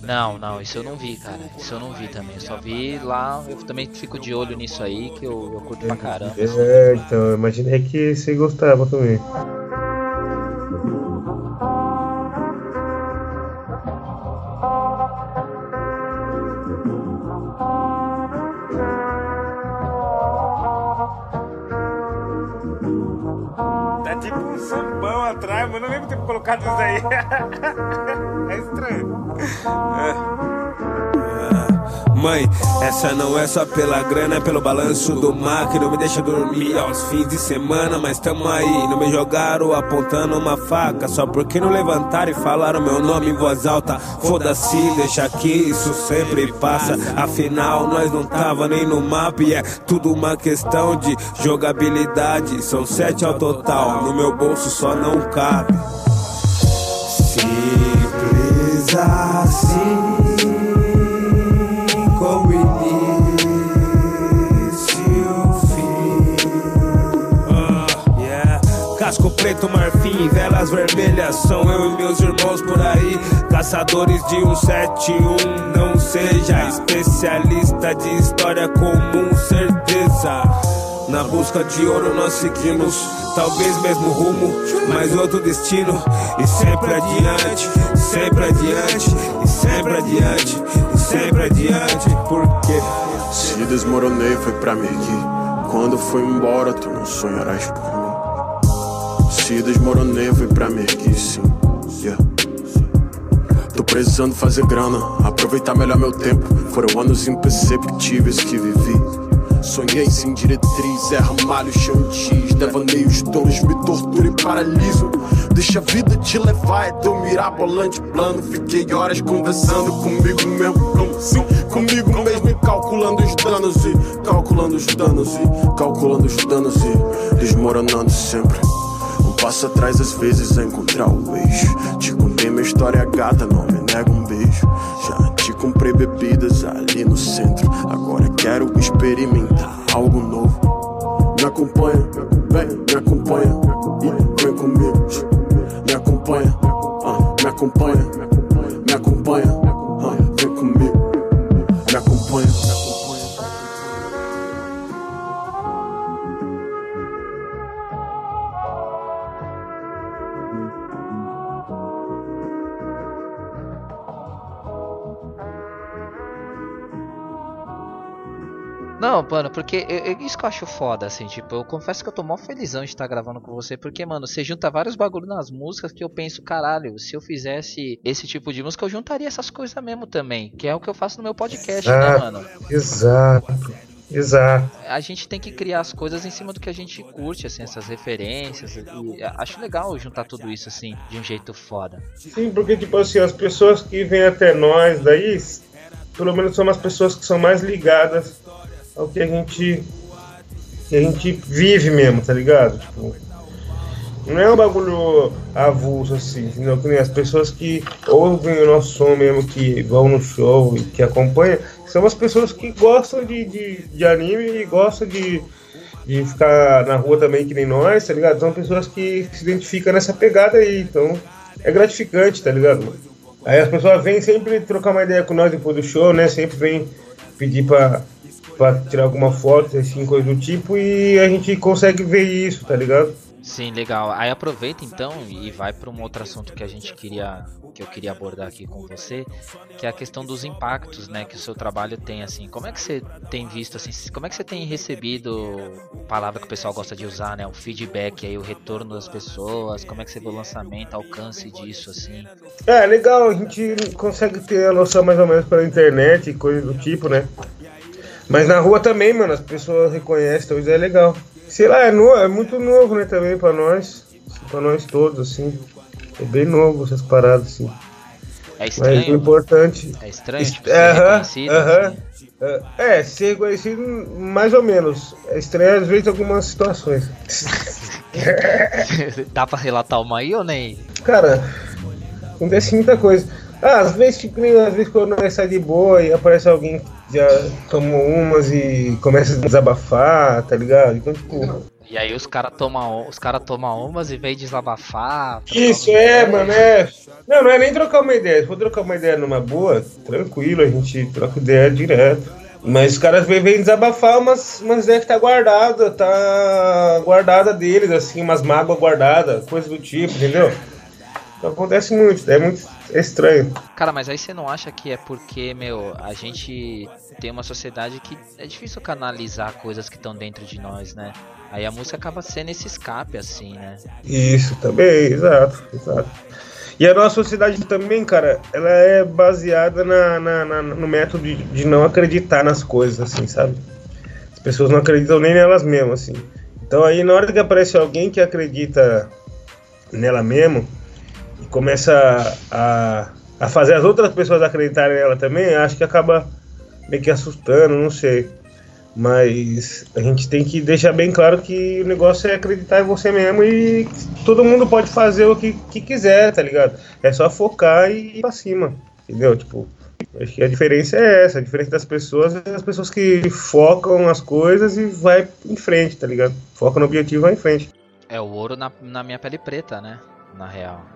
Não, não, isso eu não vi, cara. Isso eu não vi também. Eu só vi lá, eu também fico de olho nisso aí, que eu, eu curto pra caramba. É, então, imaginei que você gostava também. Tipo um sambão atrás, mas não lembro ter colocado isso aí. é estranho. Mãe, essa não é só pela grana, é pelo balanço do mar que não me deixa dormir aos fins de semana. Mas tamo aí, não me jogaram apontando uma faca só porque não levantaram e falaram meu nome em voz alta. Foda-se, deixa que isso sempre passa. Afinal, nós não tava nem no mapa e é tudo uma questão de jogabilidade. São sete ao total, no meu bolso só não cabe. Simples assim preto, marfim, velas vermelhas São eu e meus irmãos por aí Caçadores de 171 Não seja especialista de história comum Certeza na busca de ouro nós seguimos, talvez mesmo rumo, mas outro destino. E sempre adiante, sempre adiante, e sempre adiante, e sempre adiante. Porque Se desmoronei foi pra me erguer. Quando fui embora, tu não sonharás por Se desmoronei foi pra me erguer, sim. Yeah. Tô precisando fazer grana, aproveitar melhor meu tempo. Foram anos imperceptíveis que vivi. Sonhei sem diretriz, é ramalho, chantis, devaneios tolos, me tortura e paraliso. Deixa a vida te levar, é teu mirabolante plano. Fiquei horas conversando comigo mesmo, como sim, comigo mesmo, e calculando os danos e calculando os danos e calculando os danos e desmoronando sempre. Passo atrás, às vezes, é encontrar o eixo. Te contei minha história gata, não me nega um beijo. Já te comprei bebidas ali no centro. Agora quero experimentar algo novo. Me acompanha, vem, me acompanha. E vem comigo. Me acompanha, ah, me acompanha. Não, mano, porque eu- isso que eu acho foda, assim, tipo, eu confesso que eu tô mó felizão de estar gravando com você, porque, mano, você junta vários bagulho nas músicas que eu penso, caralho, se eu fizesse esse tipo de música, eu juntaria essas coisas mesmo também, que é o que eu faço no meu podcast, né, Exato. mano? Exato. Exato. A gente tem que criar as coisas em cima do que a gente curte, assim, essas referências, e acho legal juntar tudo isso, assim, de um jeito foda. Sim, porque, tipo assim, as pessoas que vêm até nós daí, pelo menos são as pessoas que são mais ligadas ao que a gente. que a gente vive mesmo, tá ligado? Tipo. Não é um bagulho avulso assim, entendeu? Que nem as pessoas que ouvem o nosso som mesmo, que vão no show e que acompanham, são as pessoas que gostam de, de, de anime e gostam de, de ficar na rua também que nem nós, tá ligado? São pessoas que se identificam nessa pegada aí, então é gratificante, tá ligado? Aí as pessoas vêm sempre trocar uma ideia com nós depois do show, né? Sempre vem pedir pra, pra tirar alguma foto, assim, coisa do tipo, e a gente consegue ver isso, tá ligado? Sim, legal. Aí aproveita então e vai para um outro assunto que a gente queria que eu queria abordar aqui com você, que é a questão dos impactos, né, que o seu trabalho tem assim. Como é que você tem visto assim, como é que você tem recebido palavra que o pessoal gosta de usar, né, o feedback aí, o retorno das pessoas, como é que você vê o lançamento, alcance disso assim? É, legal, a gente consegue ter a noção mais ou menos pela internet e coisa do tipo, né? Mas na rua também, mano, as pessoas reconhecem, então isso é legal. Sei lá, é, no, é muito novo, né, também pra nós. Pra nós todos, assim. É bem novo essas paradas, assim. É Mas o estranho? importante. É estranho, tipo, É, ser aham, aham. assim? É, É, ser reconhecido mais ou menos. É estranho às vezes algumas situações. Dá pra relatar uma aí ou nem? Cara, acontece muita coisa. Ah, às vezes, tipo, às vezes quando nós sai de boa e aparece alguém já tomou umas e começa a desabafar, tá ligado? Então, tipo. E aí os caras tomam os cara toma umas e vem desabafar. Isso é, mano, é. Não, não é nem trocar uma ideia. Se for trocar uma ideia numa boa, tranquilo, a gente troca ideia direto. Mas os caras vêm, vêm desabafar umas, umas ideias que tá guardada, tá guardada deles, assim, umas mágoas guardadas, coisa do tipo, entendeu? Acontece muito, é muito estranho. Cara, mas aí você não acha que é porque, meu, a gente tem uma sociedade que é difícil canalizar coisas que estão dentro de nós, né? Aí a música acaba sendo esse escape, assim, né? Isso também, exato, exato. E a nossa sociedade também, cara, ela é baseada na, na- na- no método de, de não acreditar nas coisas, assim, sabe? As pessoas não acreditam nem nelas mesmas, assim. Então aí na hora que aparece alguém que acredita nela mesmo começa a, a fazer as outras pessoas acreditarem nela também, acho que acaba meio que assustando, não sei. Mas a gente tem que deixar bem claro que o negócio é acreditar em você mesmo e todo mundo pode fazer o que, que quiser, tá ligado? É só focar e ir pra cima, entendeu? Tipo, acho que a diferença é essa, a diferença das pessoas é as pessoas que focam as coisas e vai em frente, tá ligado? Foca no objetivo e vai em frente. É o ouro na, na minha pele preta, né? Na real.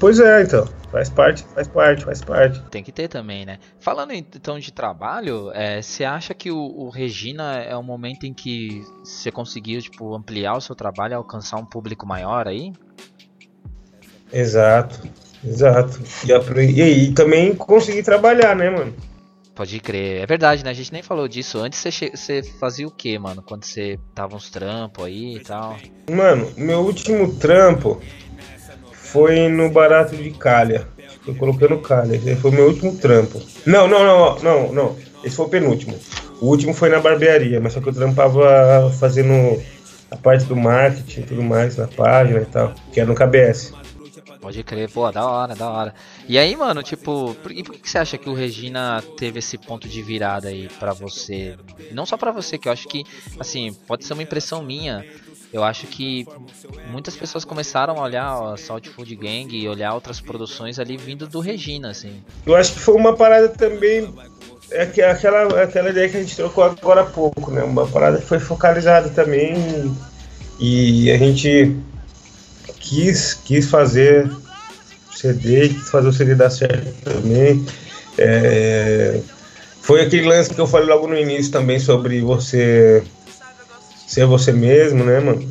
Pois é, então, faz parte, faz parte, faz parte. Tem que ter também, né? Falando em- então de trabalho, é, você acha que o, o Regina é o momento em que você conseguiu, tipo, ampliar o seu trabalho e alcançar um público maior aí? Exato, exato. E, e aí também conseguir trabalhar, né, mano? Pode crer. É verdade, né? A gente nem falou disso. Antes você fazia o que, mano? Quando você tava uns trampos aí e tal. Mano, meu último trampo foi no Barato de Calha. Foi colocando calha. Esse foi meu último trampo. Não, não, não, não, não. Esse foi o penúltimo. O último foi na barbearia, mas só que eu trampava fazendo a parte do marketing e tudo mais na página e tal, que era no KBS. Pode crer, pô, da hora, da hora. E aí, mano, tipo, por, e por que que você acha que o Regina teve esse ponto de virada aí pra você? Não só pra você, que eu acho que, assim, pode ser uma impressão minha. Eu acho que muitas pessoas começaram a olhar a Salt Food Gang e olhar outras produções ali vindo do Regina, assim. Eu acho que foi uma parada também. É que- aquela, aquela ideia que a gente trocou agora há pouco, né? Uma parada que foi focalizada também e a gente quis, quis fazer CD, quis fazer o CD dar certo também. É, foi aquele lance que eu falei logo no início também sobre você ser você mesmo, né, mano?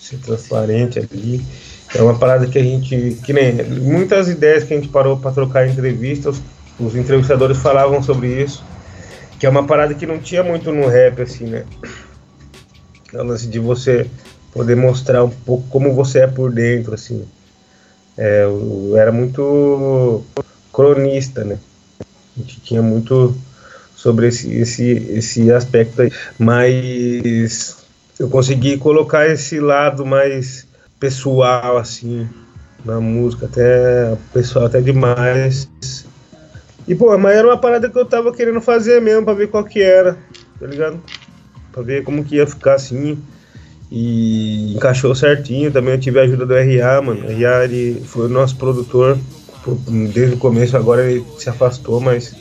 Ser transparente ali. É uma parada que a gente. Que nem. Muitas ideias que a gente parou para trocar entrevistas, os entrevistadores falavam sobre isso. Que é uma parada que não tinha muito no rap, assim, né? É o lance de você poder mostrar um pouco como você é por dentro, assim. É, eu era muito cronista, né? A gente tinha muito sobre esse, esse, esse aspecto aí. Mas eu consegui colocar esse lado mais pessoal, assim, na música, até pessoal, até demais. E, pô, mas era uma parada que eu tava querendo fazer mesmo, pra ver qual que era, tá ligado? Pra ver como que ia ficar assim. E encaixou certinho. Também eu tive a ajuda do RA, mano. O RA ele foi o nosso produtor desde o começo, agora ele se afastou, mas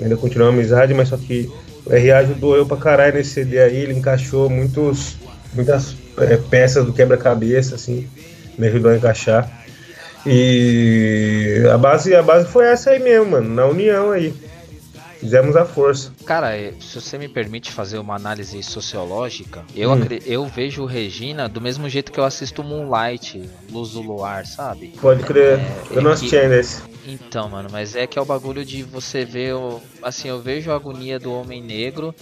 ainda continua a amizade, mas só que o RA ajudou eu pra caralho nesse CD aí, ele encaixou muitos, muitas é, peças do quebra-cabeça, assim, me ajudou a encaixar. E a base, a base foi essa aí mesmo, mano, na união aí. Fizemos a força. Cara, é, se você me permite fazer uma análise sociológica, eu, hum. eu vejo Regina do mesmo jeito que eu assisto Moonlight, Luz do Luar, sabe? Pode crer, é, eu não assisti ainda esse. Então, mano, mas é que é o bagulho de você ver, o, assim, eu vejo a agonia do homem negro,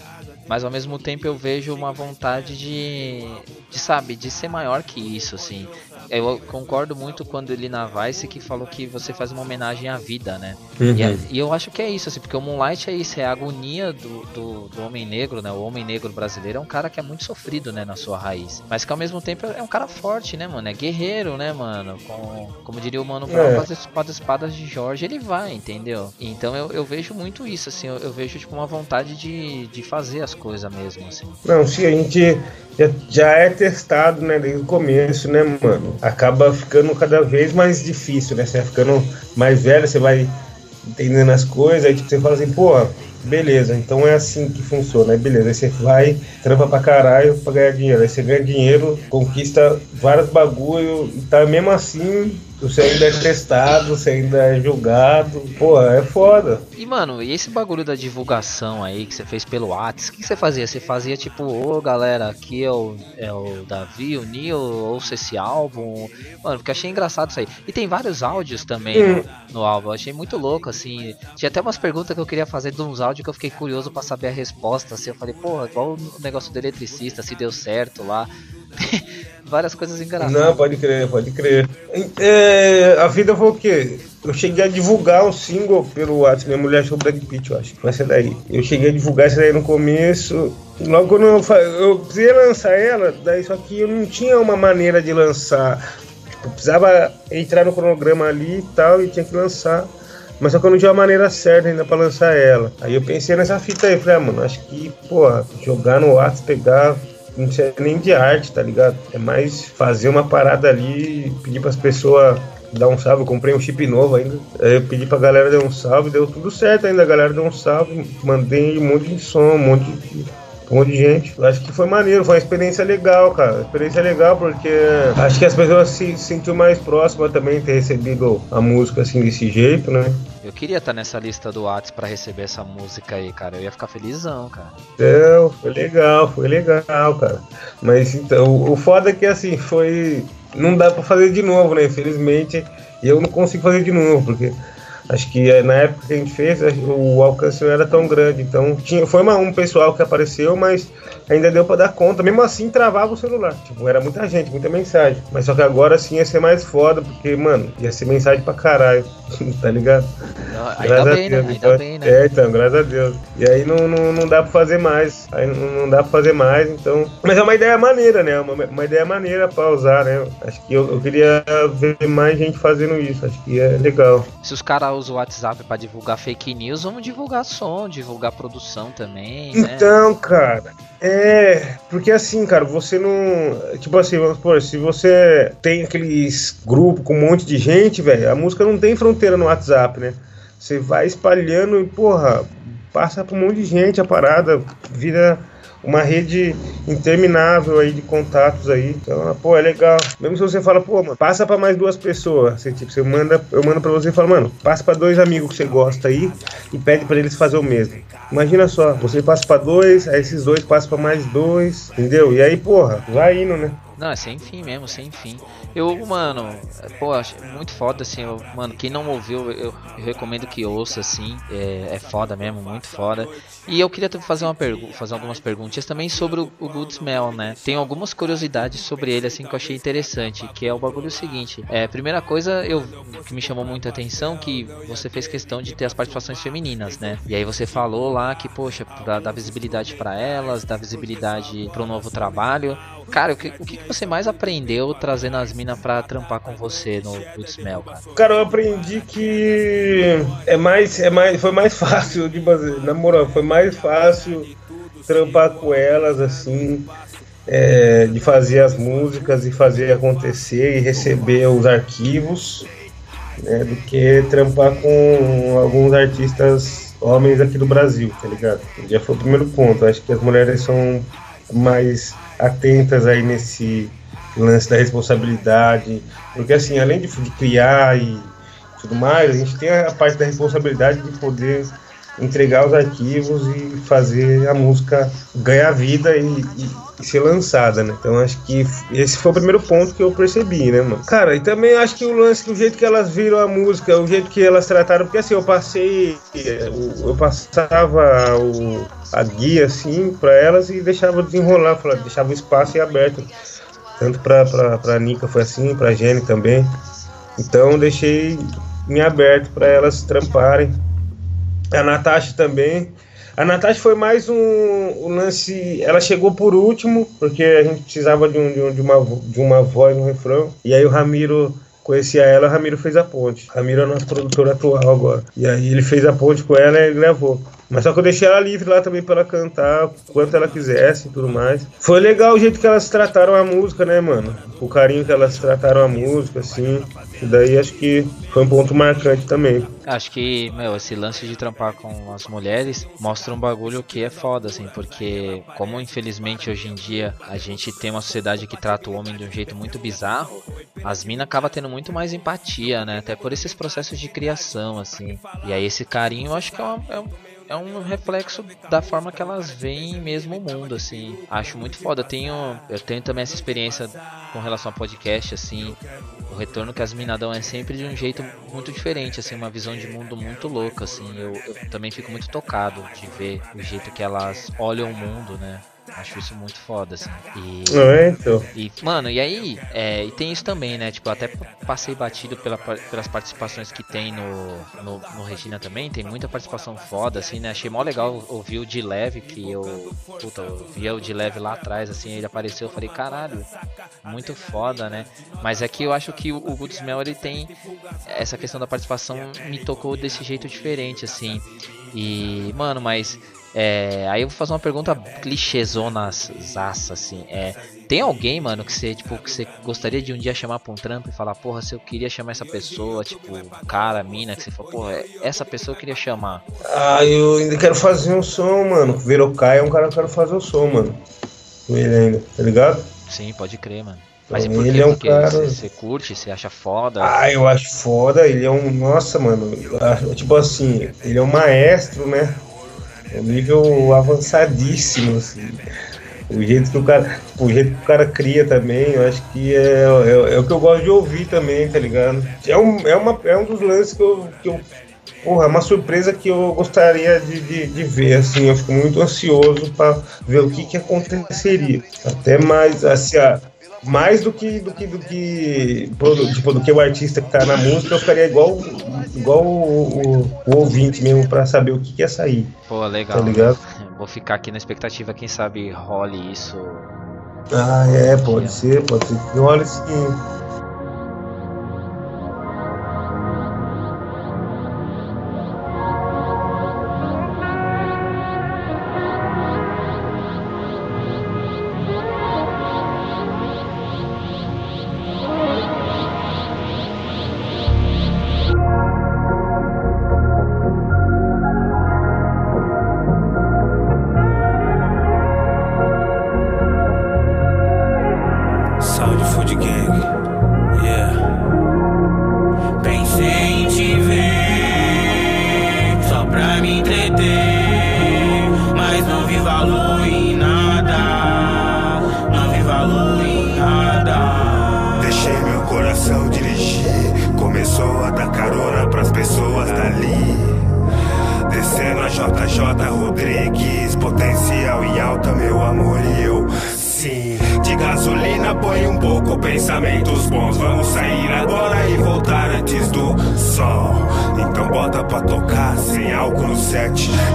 mas ao mesmo tempo eu vejo uma vontade de, de sabe, de ser maior que isso, assim. Eu concordo muito quando ele na Vice que falou que você faz uma homenagem à vida, né? Uhum. E, é, e, eu acho que é isso, assim, porque o Moonlight é isso, é a agonia do, do, do, homem negro, né? O homem negro brasileiro é um cara que é muito sofrido, né, na sua raiz. Mas que ao mesmo tempo é um cara forte, né, mano? É guerreiro, né, mano? Com, como diria o Mano é. com as espadas de Jorge, ele vai, entendeu? Então eu, eu vejo muito isso, assim, eu, eu vejo, tipo, uma vontade de, de fazer as coisas mesmo, assim. Não, se a gente já, já é testado, né, desde o começo, né, mano? Acaba ficando cada vez mais difícil, né? Você vai ficando mais velho, você vai entendendo as coisas, aí tipo, você fala assim, pô, beleza, então é assim que funciona, aí beleza, aí você vai, trampa pra caralho pra ganhar dinheiro, aí você ganha dinheiro, conquista vários bagulho, e tá mesmo assim você ainda é testado, você ainda é julgado. Pô, é foda. E, mano, e esse bagulho da divulgação aí que você fez pelo Whats, o que você fazia? Você fazia tipo, ô oh, galera, aqui é o, é o Davi, o Neil, ouça esse álbum. Mano, porque achei engraçado isso aí. E tem vários áudios também hum. no, no, álbum. achei muito louco, assim. Tinha até umas perguntas que eu queria fazer de uns áudios que eu fiquei curioso para saber a resposta. Assim, eu falei, porra, igual o negócio do eletricista, se deu certo lá. várias coisas engraçadas. Não, pode crer, pode crer. É, a vida foi o quê? Eu cheguei a divulgar um single pelo WhatsApp, minha mulher achou Brad Pitt, eu acho. Vai ser daí. Eu cheguei a divulgar isso daí no começo. Logo quando eu, eu precisei lançar ela, daí só que eu não tinha uma maneira de lançar. Tipo, precisava entrar no cronograma ali e tal, e tinha que lançar. Mas só que eu não tinha uma maneira certa ainda pra lançar ela. Aí eu pensei nessa fita aí, falei, ah, mano, acho que, pô, jogar no WhatsApp, pegar, não precisa nem de arte, tá ligado? É mais fazer uma parada ali, pedir pras pessoas dar um salve. Eu comprei um chip novo ainda. Eu pedi pra galera dar um salve, deu tudo certo ainda. A galera deu um salve, mandei um monte de som, um monte de um monte de gente. Eu acho que foi maneiro, foi uma experiência legal, cara. Experiência legal porque acho que as pessoas se, se sentiu mais próximas também ter recebido a música assim desse jeito, né? Eu queria estar nessa lista do Whats para receber essa música aí, cara. Eu ia ficar felizão, cara. Não, foi legal, foi legal, cara. Mas então, o foda é que assim, foi. Não dá para fazer de novo, né? Infelizmente. Eu não consigo fazer de novo, porque Acho que eh, na época que a gente fez, o alcance não era tão grande. Então, tinha, foi uma, um pessoal que apareceu, mas ainda deu para dar conta. Mesmo assim, travava o celular. Tipo, era muita gente, muita mensagem. Mas só que agora sim ia ser mais foda, porque, mano, ia ser mensagem pra caralho. tá ligado? Não, graças a bem, né? Deus. Né? Então, bem, né? É, então, graças a Deus. E aí não, não, não dá pra fazer mais. Aí não, não, dá pra fazer mais, então. Mas é uma ideia maneira, né? Uma, uma ideia maneira pra usar, né? Acho que eu, eu queria ver mais gente fazendo isso. Acho que é legal. Se os caras usa o WhatsApp para divulgar fake news, vamos divulgar som, divulgar produção também. Né? Então, cara, é. Porque assim, cara, você não. Tipo assim, vamos supor, se você tem aqueles grupos com um monte de gente, velho, a música não tem fronteira no WhatsApp, né? Você vai espalhando e, porra, passa pra um monte de gente a parada, vira uma rede interminável aí de contatos aí. Então, pô, é legal. Mesmo se você fala, pô, mano, passa para mais duas pessoas. Você, tipo, você manda, eu mando para você e falo, mano, passa para dois amigos que você gosta aí e pede para eles fazer o mesmo. Imagina só, você passa para dois, aí esses dois passam para mais dois, entendeu? E aí, porra, vai indo, né? Não, é sem fim mesmo, sem fim. Eu, mano, pô, muito foda, assim, eu, mano, quem não ouviu, eu, eu recomendo que ouça, assim, é, é, foda mesmo, muito foda. E eu queria fazer, uma fazer algumas perguntas também sobre o, o Good Smell, né? Tem algumas curiosidades sobre ele, assim, que eu achei interessante, que é o bagulho seguinte. É, primeira coisa, eu que me chamou muita atenção, que você fez questão de ter as participações femininas, né? E aí você falou lá que, poxa, pra dar visibilidade para elas, dar visibilidade para um novo trabalho. Cara, o que, o que você mais aprendeu trazendo as minas pra trampar com você no Smell, cara? Cara, eu aprendi que é mais, é mais, foi mais fácil de fazer, na moral, foi mais fácil trampar com elas, assim, é, de fazer as músicas e fazer acontecer e receber os arquivos, né, do que trampar com alguns artistas homens aqui do Brasil, tá ligado? Já foi o primeiro ponto. Acho que as mulheres são mais atentas aí nesse lance da responsabilidade, porque assim, além de, de criar e tudo mais, a gente tem a parte da responsabilidade de poder entregar os arquivos e fazer a música ganhar vida e, e, e, ser lançada, né? Então acho que esse foi o primeiro ponto que eu percebi, né, mano? Cara, e também acho que o lance, o jeito que elas viram a música, o jeito que elas trataram, porque assim, eu passei, eu passava o, a guia assim para elas e deixava desenrolar, deixava o espaço aberto. Tanto pra, pra, pra Nika foi assim, pra Jenny também. Então deixei me aberto para elas tramparem a Natasha também. A Natasha foi mais um, um, lance. Ela chegou por último, porque a gente precisava de, um, de, um, de, uma, de uma voz no refrão. E aí o Ramiro conhecia ela, o Ramiro fez a ponte. O Ramiro é nosso produtor atual agora. E aí ele fez a ponte com ela e gravou. Mas só que eu deixei ela livre lá também para ela cantar quanto ela quisesse e tudo mais. Foi legal o jeito que elas trataram a música, né, mano? O carinho que elas trataram a música, assim. E daí acho que foi um ponto marcante também. Acho que, meu, esse lance de trampar com as mulheres mostra um bagulho que é foda, assim, porque como infelizmente hoje em dia a gente tem uma sociedade que trata o homem de um jeito muito bizarro, as minas acabam tendo muito mais empatia, né? Até por esses processos de criação, assim. E aí esse carinho eu acho que é, uma, é é um reflexo da forma que elas veem mesmo o mundo, assim. Acho muito foda. Eu tenho, eu tenho também essa experiência com relação a podcast, assim. O retorno que as minadão é sempre de um jeito muito diferente, assim, uma visão de mundo muito louca, assim. Eu, eu também fico muito tocado de ver o jeito que elas olham o mundo, né? Acho isso muito foda, assim. E, é, então. e mano, e aí, é, e tem isso também, né? Tipo, até passei batido pela, pelas participações que tem no, no, no, Regina também. Tem muita participação foda, assim, né? Achei mó legal ouvir o de leve, que eu. Puta, eu via o de leve lá atrás, assim, ele apareceu. Eu falei, caralho, muito foda, né? Mas é que eu acho que o, o Good Smell, ele tem. Essa questão da participação me tocou desse jeito diferente, assim. E, mano, mas é, aí eu vou fazer uma pergunta clichêzona zaça, assim. É, tem alguém, mano, que você, tipo, que você gostaria de um dia chamar pra um trampo e falar, porra, se eu queria chamar essa pessoa, tipo, cara, mina, que você falou, porra, essa pessoa eu queria chamar. Ah, eu ainda quero fazer um som, mano. Verocai é um cara que eu quero fazer um som, mano. Com ele ainda, tá ligado? Sim, pode crer, mano. Mas então, e por quê? É um Porque cara... você, curte, você acha foda? Ah, eu acho foda, ele é um. Nossa, mano. Tipo assim, ele é um maestro, né? É um nível avançadíssimo, assim. O jeito que o cara, o jeito que o cara cria também, eu acho que é, é, é, o que eu gosto de ouvir também, tá ligado? É um, é uma, é um dos lances que eu, que eu Porra, é uma surpresa que eu gostaria de, de, de, ver, assim, eu fico muito ansioso para ver o que que aconteceria. Até mais, assim, mais do que do que do que tipo, do que o artista que tá na música, eu ficaria igual igual o, o, o ouvinte mesmo para saber o que, que ia sair. Pô, legal. Tá ligado? Vou ficar aqui na expectativa, quem sabe role isso. Ah, é, pode ser, pode ser. Olha sim.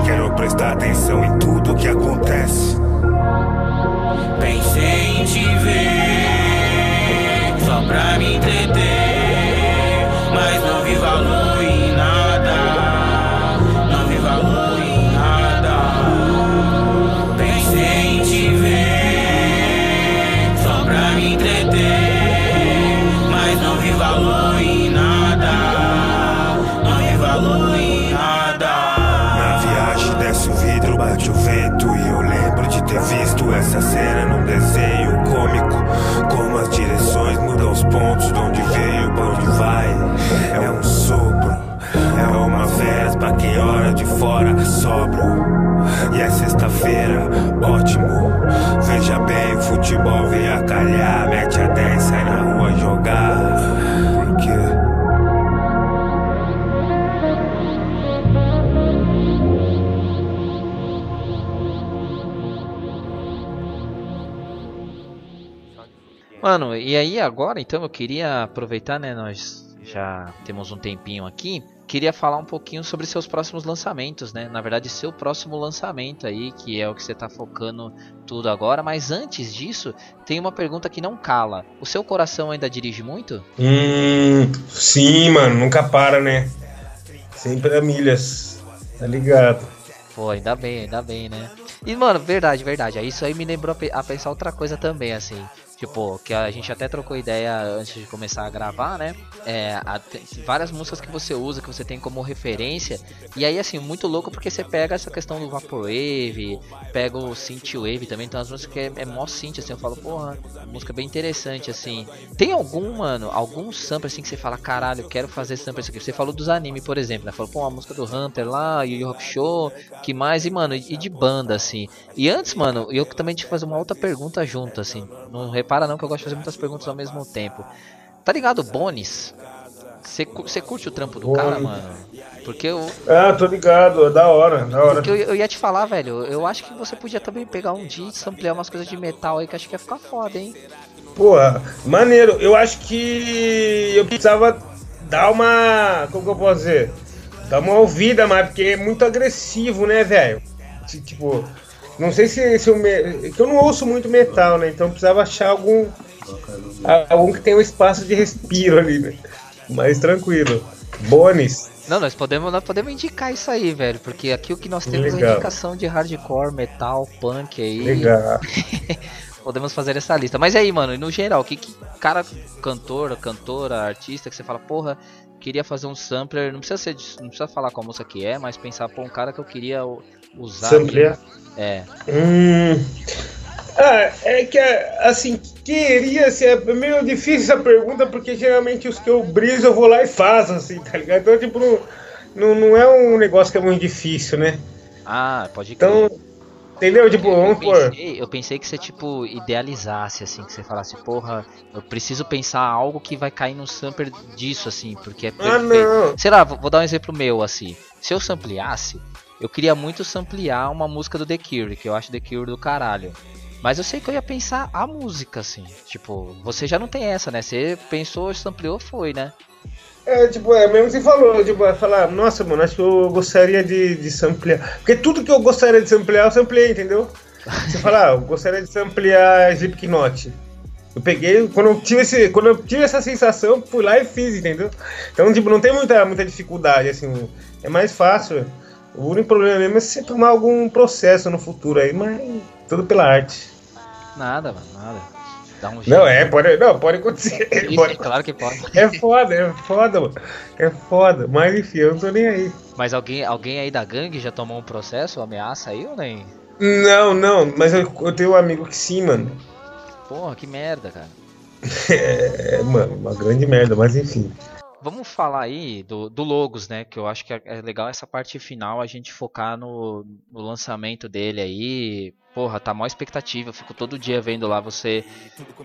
Quero prestar atenção sexta-feira, ótimo Veja bem, futebol vem a calhar Mete a 10, sai na rua jogar. Mano, e aí agora, então eu queria aproveitar, né? Nós já temos um tempinho aqui. Queria falar um pouquinho sobre seus próximos lançamentos, né? Na verdade, seu próximo lançamento aí, que é o que você tá focando tudo agora. Mas antes disso, tem uma pergunta que não cala. O seu coração ainda dirige muito? Hum, sim, mano, nunca para, né? Sempre a milhas, tá ligado? Pô, ainda bem, ainda bem, né? E, mano, verdade, verdade. Isso aí me lembrou a pensar outra coisa também, assim. Tipo, que a gente até trocou ideia antes de começar a gravar, né? É, a- várias músicas que você usa, que você tem como referência. E aí, assim, muito louco porque você pega essa questão do Vaporwave, pega o Synthwave também. Então, as músicas que é, é mó synth, assim. Eu falo, porra, música bem interessante, assim. Tem algum, mano, algum sample assim que você fala, caralho, eu quero fazer sample isso aqui? Você falou dos anime, por exemplo, né? Falou, pô, a música do Hunter lá, Yu Yu Hakusho, que mais? E, mano, e de banda, assim. E antes, mano, eu também te fazer uma outra pergunta junto, assim. Não repara não que eu gosto de fazer muitas perguntas ao mesmo tempo. Tá ligado, Bonis? Você cu- você curte o trampo do cara, Bonis. mano? Porque eu, Ah, tô ligado, é da hora, da hora. porque eu, eu ia te falar, velho, eu acho que você podia também pegar um dia e samplear umas coisas de metal aí que acho que ia ficar foda, hein? Porra, maneiro. Eu acho que eu precisava dar uma. Como que eu posso dizer? Dar uma ouvida mais, porque é muito agressivo, né, velho? Ti- Tipo, não sei se, se eu. Me... que eu não ouço muito metal, né? Então eu precisava achar algum. Algum que tenha um espaço de respiro ali, né? Mais tranquilo. Bonis. Não, nós podemos, nós podemos indicar isso aí, velho, porque aqui o que nós temos é Legal. indicação de hardcore, metal, punk aí. Legal. Podemos fazer essa lista. Mas aí, mano, no geral, que, que cara, cantor, cantora, artista que você fala, porra, queria fazer um sampler, não precisa ser, não precisa falar qual música que é, mas pensar, pô, um cara que eu queria usar. Samplear? É. Hum. Ah, é que assim, queria ser. É meio difícil essa pergunta, porque geralmente os que eu briso eu vou lá e faço, assim, tá ligado? Então, tipo, não, não, é um negócio que é muito difícil, né? Ah, pode crer. Então, entendeu? Tipo, eu, vamos por. pensei, eu pensei que você, tipo, idealizasse, assim, que você falasse, porra, eu preciso pensar algo que vai cair no sampler disso, assim, porque é Ah, perfeito. não. Sei lá, vou vou dar um exemplo meu, assim. Se eu sampleasse, eu queria muito samplear uma música do The Cure, que eu acho The Cure do caralho. Mas eu sei que eu ia pensar a música, assim. Tipo, você já não tem essa, né? Você pensou, sampleou, foi, né? É, tipo, é mesmo que falou, tipo, é falar, nossa, mano, acho que eu gostaria de, de samplear. Porque tudo que eu gostaria de samplear, eu sampleei, entendeu? Você fala, ah, eu gostaria de samplear Slipknot. Eu peguei, quando eu tive, esse, quando eu tive essa sensação, fui lá e fiz, entendeu? Então, tipo, não tem muita, muita dificuldade, assim, é mais fácil. O único problema mesmo é você tomar algum processo no futuro aí, mas tudo pela arte. Nada, mano, nada. Dá um jeito. Não, é, pode, não, pode acontecer. Isso, pode- claro que pode. é foda, é foda, mano. É foda, mas enfim, eu não tô nem aí. Mas alguém, alguém aí da gangue já tomou um processo, ameaça aí ou nem? Não, não, mas eu, eu tenho um amigo que sim, mano. Porra, que merda, cara. É, mano, uma grande merda, mas enfim. Vamos falar aí do, do Logos, né? Que eu acho que é, é legal essa parte final a gente focar no, no lançamento dele aí. Porra, tá maior expectativa. Eu fico todo dia vendo lá você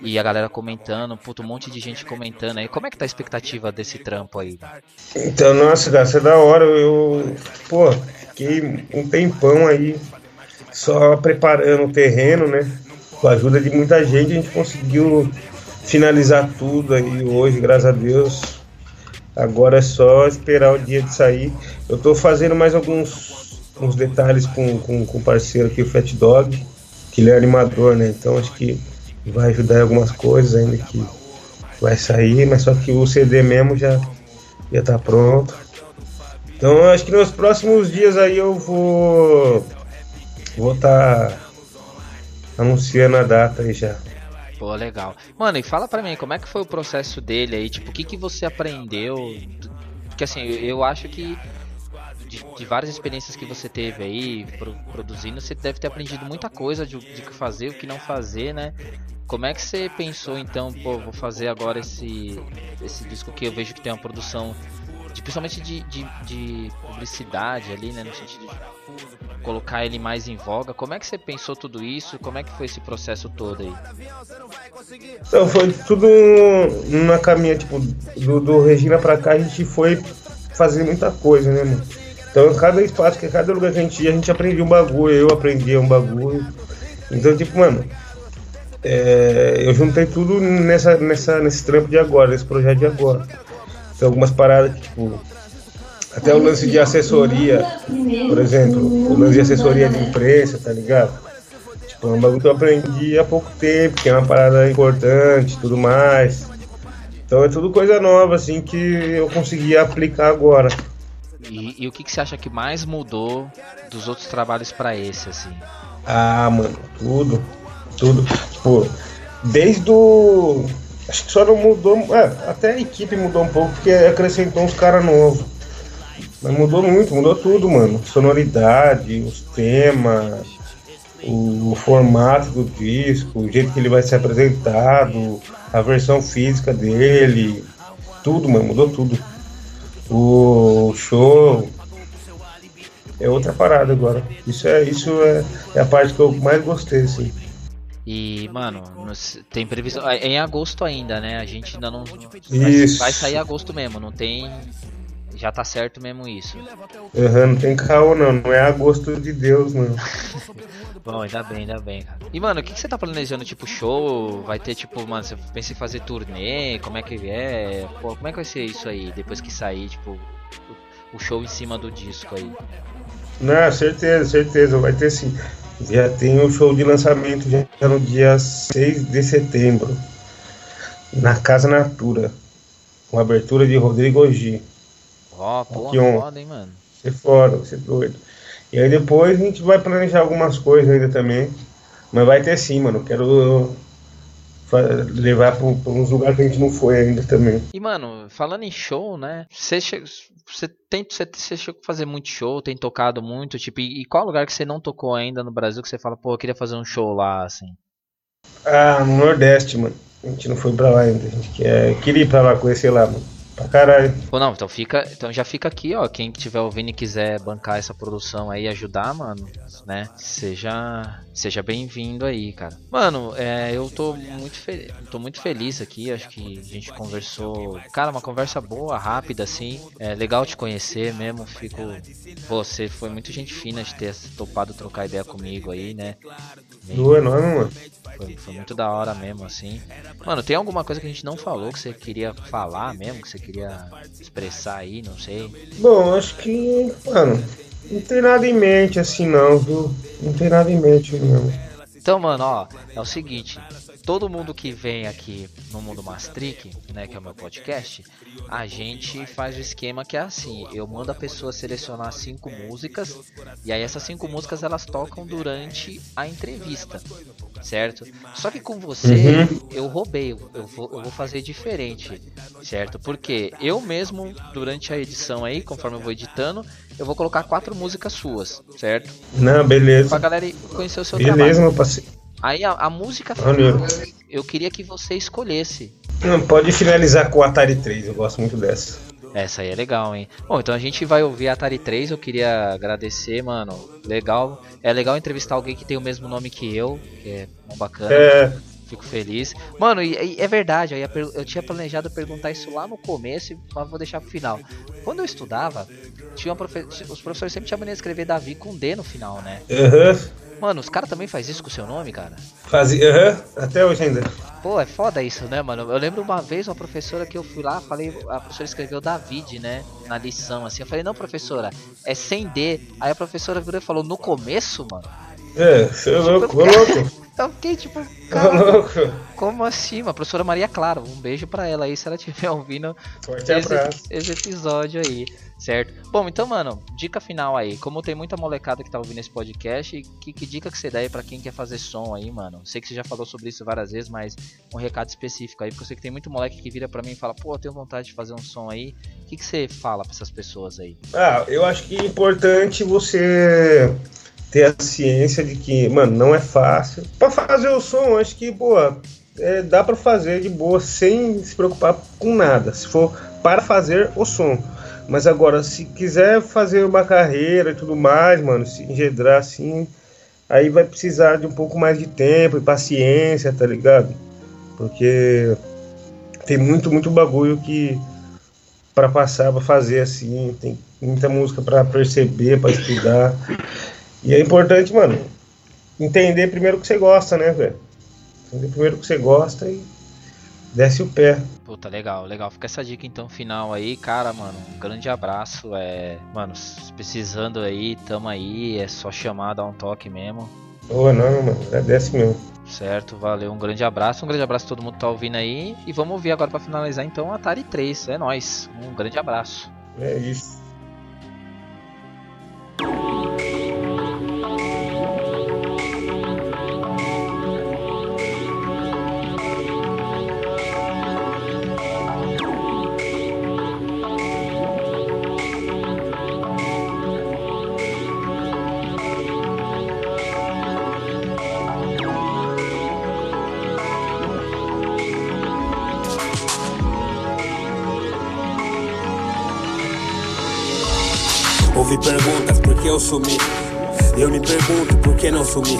e a galera comentando. Puto, um monte de gente comentando aí. Como é que tá a expectativa desse trampo aí? Então, nossa, cara, é da hora. Eu, pô, fiquei um tempão aí só preparando o terreno, né? com a ajuda de muita gente, a gente conseguiu finalizar tudo aí hoje, graças a Deus. Agora é só esperar o dia de sair. Eu tô fazendo mais alguns uns detalhes com, com, com o parceiro aqui, o Fat Dog, que ele é animador, né? Então acho que vai ajudar em algumas coisas ainda que vai sair, mas só que o CD mesmo já já tá pronto. Então acho que nos próximos dias aí eu vou vou estar tá anunciando a data aí já. Pô, legal. Mano, e fala pra mim, como é que foi o processo dele aí? Tipo, o que, que você aprendeu? Porque assim, eu acho que de, de, várias experiências que você teve aí pro, produzindo, você deve ter aprendido muita coisa de, de que fazer, o que não fazer, né? Como é que você pensou então, pô, vou fazer agora esse, esse disco que eu vejo que tem uma produção de, principalmente de, de, de, publicidade ali, né? No sentido de colocar ele mais em voga. Como é que você pensou tudo isso? Como é que foi esse processo todo aí? Então, foi tudo na caminha, tipo, do, do Regina pra cá a gente foi fazer muita coisa, né, mano? Então, cada espaço, cada lugar que a gente ia, a gente aprendia um bagulho, eu aprendia um bagulho. Então, tipo, mano, é, eu juntei tudo nessa, nessa, nesse trampo de agora, nesse projeto de agora. Tem algumas paradas que, tipo, até o lance de assessoria, por exemplo, o lance de assessoria de imprensa, tá ligado? Tipo, é um bagulho que eu aprendi há pouco tempo, que é uma parada importante tudo mais. Então é tudo coisa nova, assim, que eu consegui aplicar agora. E, e o que, que você acha que mais mudou dos outros trabalhos para esse, assim? Ah, mano, tudo. Tudo. Tipo, desde o Acho que só não mudou. É, até a equipe mudou um pouco, porque acrescentou uns caras novos. Mas mudou muito, mudou tudo, mano. Sonoridade, os temas, o, o, formato do disco, o jeito que ele vai ser apresentado, a versão física dele. Tudo, mano, mudou tudo. O show. É outra parada agora. Isso é, isso é, é a parte que eu mais gostei, assim. E, mano, tem previsão. É em agosto ainda, né? A gente ainda não. Vai, vai sair agosto mesmo, não tem. Já tá certo mesmo isso. Uhum, não tem caô não, não é agosto de Deus, mano. Bom, ainda bem, ainda bem, cara. E, mano, o que, que você tá planejando? Tipo, show? Vai ter, tipo, mano, você pensa em fazer turnê? Como é que é? Pô, como é que vai ser isso aí, depois que sair, tipo, o show em cima do disco aí? Não, certeza, certeza, vai ter sim. Já tem o show de lançamento já no dia 6 de setembro, na Casa Natura, com abertura de Rodrigo Ogi. Ó, porra, um, foda, hein, mano. Você foda, você doido. E aí depois a gente vai planejar algumas coisas ainda também. Mas vai ter sim, mano. Quero levar para uns lugares que a gente não foi ainda também. E, mano, falando em show, né? Você, você tem você, você chegou a fazer muito show, tem tocado muito, tipo, e, e, qual lugar que você não tocou ainda no Brasil que você fala, pô, eu queria fazer um show lá, assim? Ah, no Nordeste, mano. A gente não foi pra lá ainda. A gente quer, queria ir pra lá, conhecer lá, mano. Pra caralho. Pô, não, então fica. Então já fica aqui, ó. Quem tiver ouvindo e quiser bancar essa produção aí ajudar, mano, né? Seja, seja bem-vindo aí, cara. Mano, é, eu tô muito, fe... tô muito feliz aqui. Acho que a gente conversou. Cara, uma conversa boa, rápida, assim. É legal te conhecer mesmo. Fico. Você foi muito gente fina de ter topado trocar ideia comigo aí, né? Meio... enorme, mano. Foi, foi, muito da hora mesmo, assim. Mano, tem alguma coisa que a gente não falou que você queria falar mesmo, que você queria expressar aí, não sei? Bom, acho que, mano, não tem nada em mente assim não, viu? Não tem nada em mente mesmo. Então, mano, ó, é o seguinte, todo mundo que vem aqui no Mundo Mastric, né, que é o meu podcast, a gente faz o esquema que é assim, eu mando a pessoa selecionar cinco músicas e aí essas cinco músicas elas tocam durante a entrevista, certo? Só que com você uhum. eu roubei, eu vou, eu vou fazer diferente, certo? Porque eu mesmo durante a edição aí, conforme eu vou editando, eu vou colocar quatro músicas suas, certo? Não, beleza. Pra galera conhecer o seu beleza, trabalho. Beleza, meu parceiro. Aí a, a música final, eu queria que você escolhesse. Não, pode finalizar com o Atari 3, eu gosto muito dessa. Essa aí é legal, hein? Bom, então a gente vai ouvir a Atari 3. Eu queria agradecer, mano. Legal. É legal entrevistar alguém que tem o mesmo nome que eu, que é bacana. É, Fico feliz. Mano, e, e é verdade, eu, ia eu tinha planejado perguntar isso lá no começo, mas vou deixar pro final. Quando eu estudava, tinha uma profe- os professores sempre tinham mania de escrever Davi com D no final, né? Aham. Mano, os caras também fazem isso com o seu nome, cara? Fazia. Aham. Até hoje ainda. Pô, é foda isso, né, mano? Eu lembro uma vez uma professora que eu fui lá, falei, a professora escreveu David, né? Na lição, assim. Eu falei, não, professora, é sem D. Aí a professora virou e falou, no começo, mano. É, você é louco, ô louco. Eu fiquei tipo, cara, louco. como assim? A professora Maria Clara, um beijo pra ela aí, se ela estiver ouvindo Forte esse, abraço. esse episódio aí, certo? Bom, então, mano, dica final aí. Como tem muita molecada que tá ouvindo esse podcast, que, que dica que você dá aí pra quem quer fazer som aí, mano? Sei que você já falou sobre isso várias vezes, mas um recado específico aí, porque eu sei que tem muito moleque que vira pra mim e fala, pô, eu tenho vontade de fazer um som aí. O que, que você fala pra essas pessoas aí? Ah, eu acho que é importante você ter a ciência de que, mano, não é fácil. Pra fazer o som, acho que, pô, é, dá pra fazer de boa sem se preocupar com nada. Se for para fazer o som. Mas agora, se quiser fazer uma carreira e tudo mais, mano, se engendrar assim, aí vai precisar de um pouco mais de tempo e paciência, tá ligado? Porque tem muito, muito bagulho que para passar, para fazer assim, tem muita música para perceber, para estudar. E é importante, mano, entender primeiro o que você gosta, né, velho? Entender primeiro o que você gosta e desce o pé. Puta, legal, legal. Fica essa dica então final aí, cara, mano. Um grande abraço. É, mano, se precisando aí, tamo aí. É só chamar, dar um toque mesmo. Ô, não, mano, agradece mesmo. Certo, valeu. Um grande abraço. Um grande abraço a todo mundo que tá ouvindo aí. E vamos ouvir agora pra finalizar então Atari 3. É nóis. Um grande abraço. É isso. Eu sumi. Eu me pergunto por que não sumi.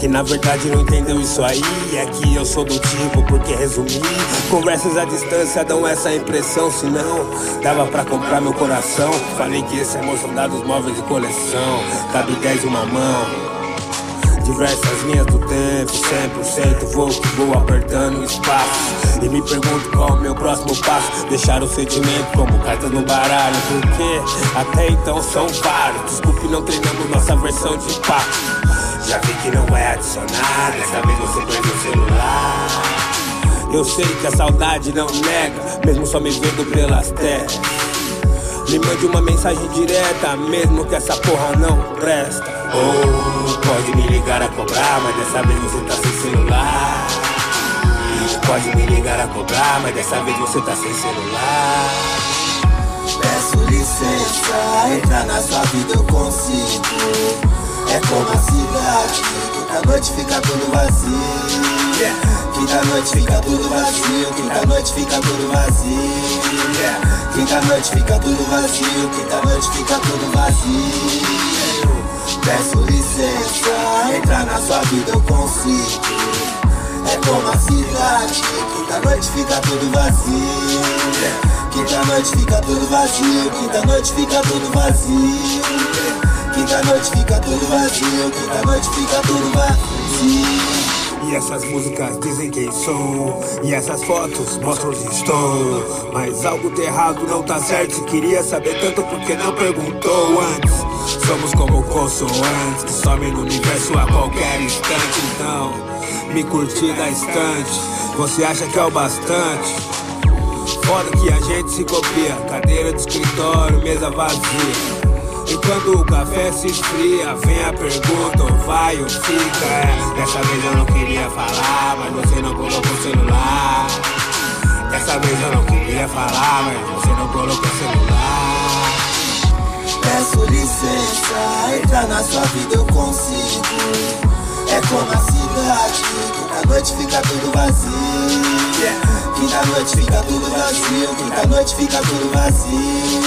Que na verdade não entendeu isso aí. É que eu sou do tipo, porque resumir. Conversas à distância dão essa impressão. Se não, dava pra comprar meu coração. Falei que esse amor são dados móveis de coleção. Cabe 10 uma mão. Diversas linhas do tempo, 100% vou que vou apertando espaço. E me pergunto qual o meu próximo passo. Deixar o sentimento como cartas no baralho. Porque até então são vários. Desculpe, não treinamos nossa versão de papo. Já vi que não é adicionar. Dessa vez você perdeu o celular. Eu sei que a saudade não nega, mesmo só me vendo pelas telas. Me mande uma mensagem direta, mesmo que essa porra não presta. Ou pode me ligar a cobrar, mas dessa vez você tá sem celular. Pode me ligar a cobrar, mas dessa vez você tá sem celular. Peço licença, entrar na sua vida eu consigo. É como a cidade, quinta noite fica tudo vazio. Quinta noite fica tudo vazio, quinta noite fica tudo vazio. Quinta noite fica tudo vazio, quinta noite fica tudo vazio. Peço licença, entrar na sua vida eu consigo. Como a cidade, quinta noite fica tudo vazio. Quinta noite fica tudo vazio, quinta noite fica tudo vazio. Quinta noite fica tudo vazio, quinta noite fica tudo vazio. E essas músicas dizem quem sou. E essas fotos mostram onde estou. Mas algo de errado não tá certo. Queria saber tanto porque não perguntou antes. Somos como consoantes Que somem no universo a qualquer instante. Então, me curtir da estante Você acha que é o bastante? Foda que a gente se copia Cadeira de escritório, mesa vazia e quando o café se esfria, vem a pergunta, ou vai ou fica. É, dessa vez eu não queria falar, mas você não colocou o celular. Dessa vez eu não queria falar, mas você não colocou o celular. Peço licença, entrar na sua vida eu consigo. É como a cidade, quinta noite fica tudo vazio. Quinta noite fica tudo vazio, quinta noite fica tudo vazio.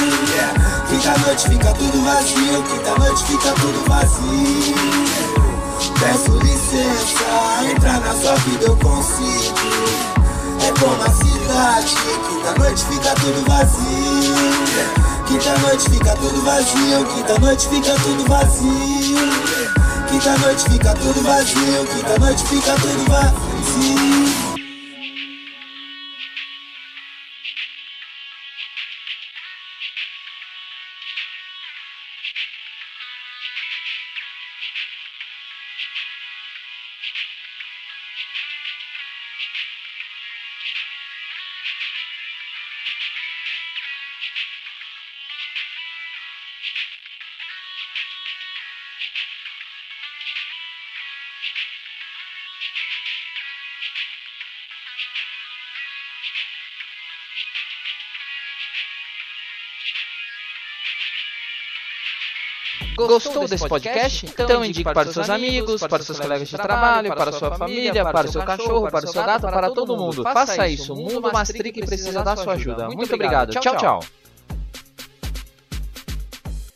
Quinta noite fica tudo vazio, noite fica tudo vazio. Peço licença, entrar na sua vida eu consigo. É como a cidade, quinta noite fica tudo vazio. Quinta noite fica tudo vazio, quinta noite fica tudo vazio. Quinta noite fica tudo vazio, quinta noite fica tudo vazio. Gostou desse podcast? Então indique para os seus amigos, para os seus colegas de trabalho, para a sua família, para o seu cachorro, para o seu gato, para todo mundo. Faça isso. O mundo Mastric precisa da sua ajuda. Muito obrigado. Tchau, tchau.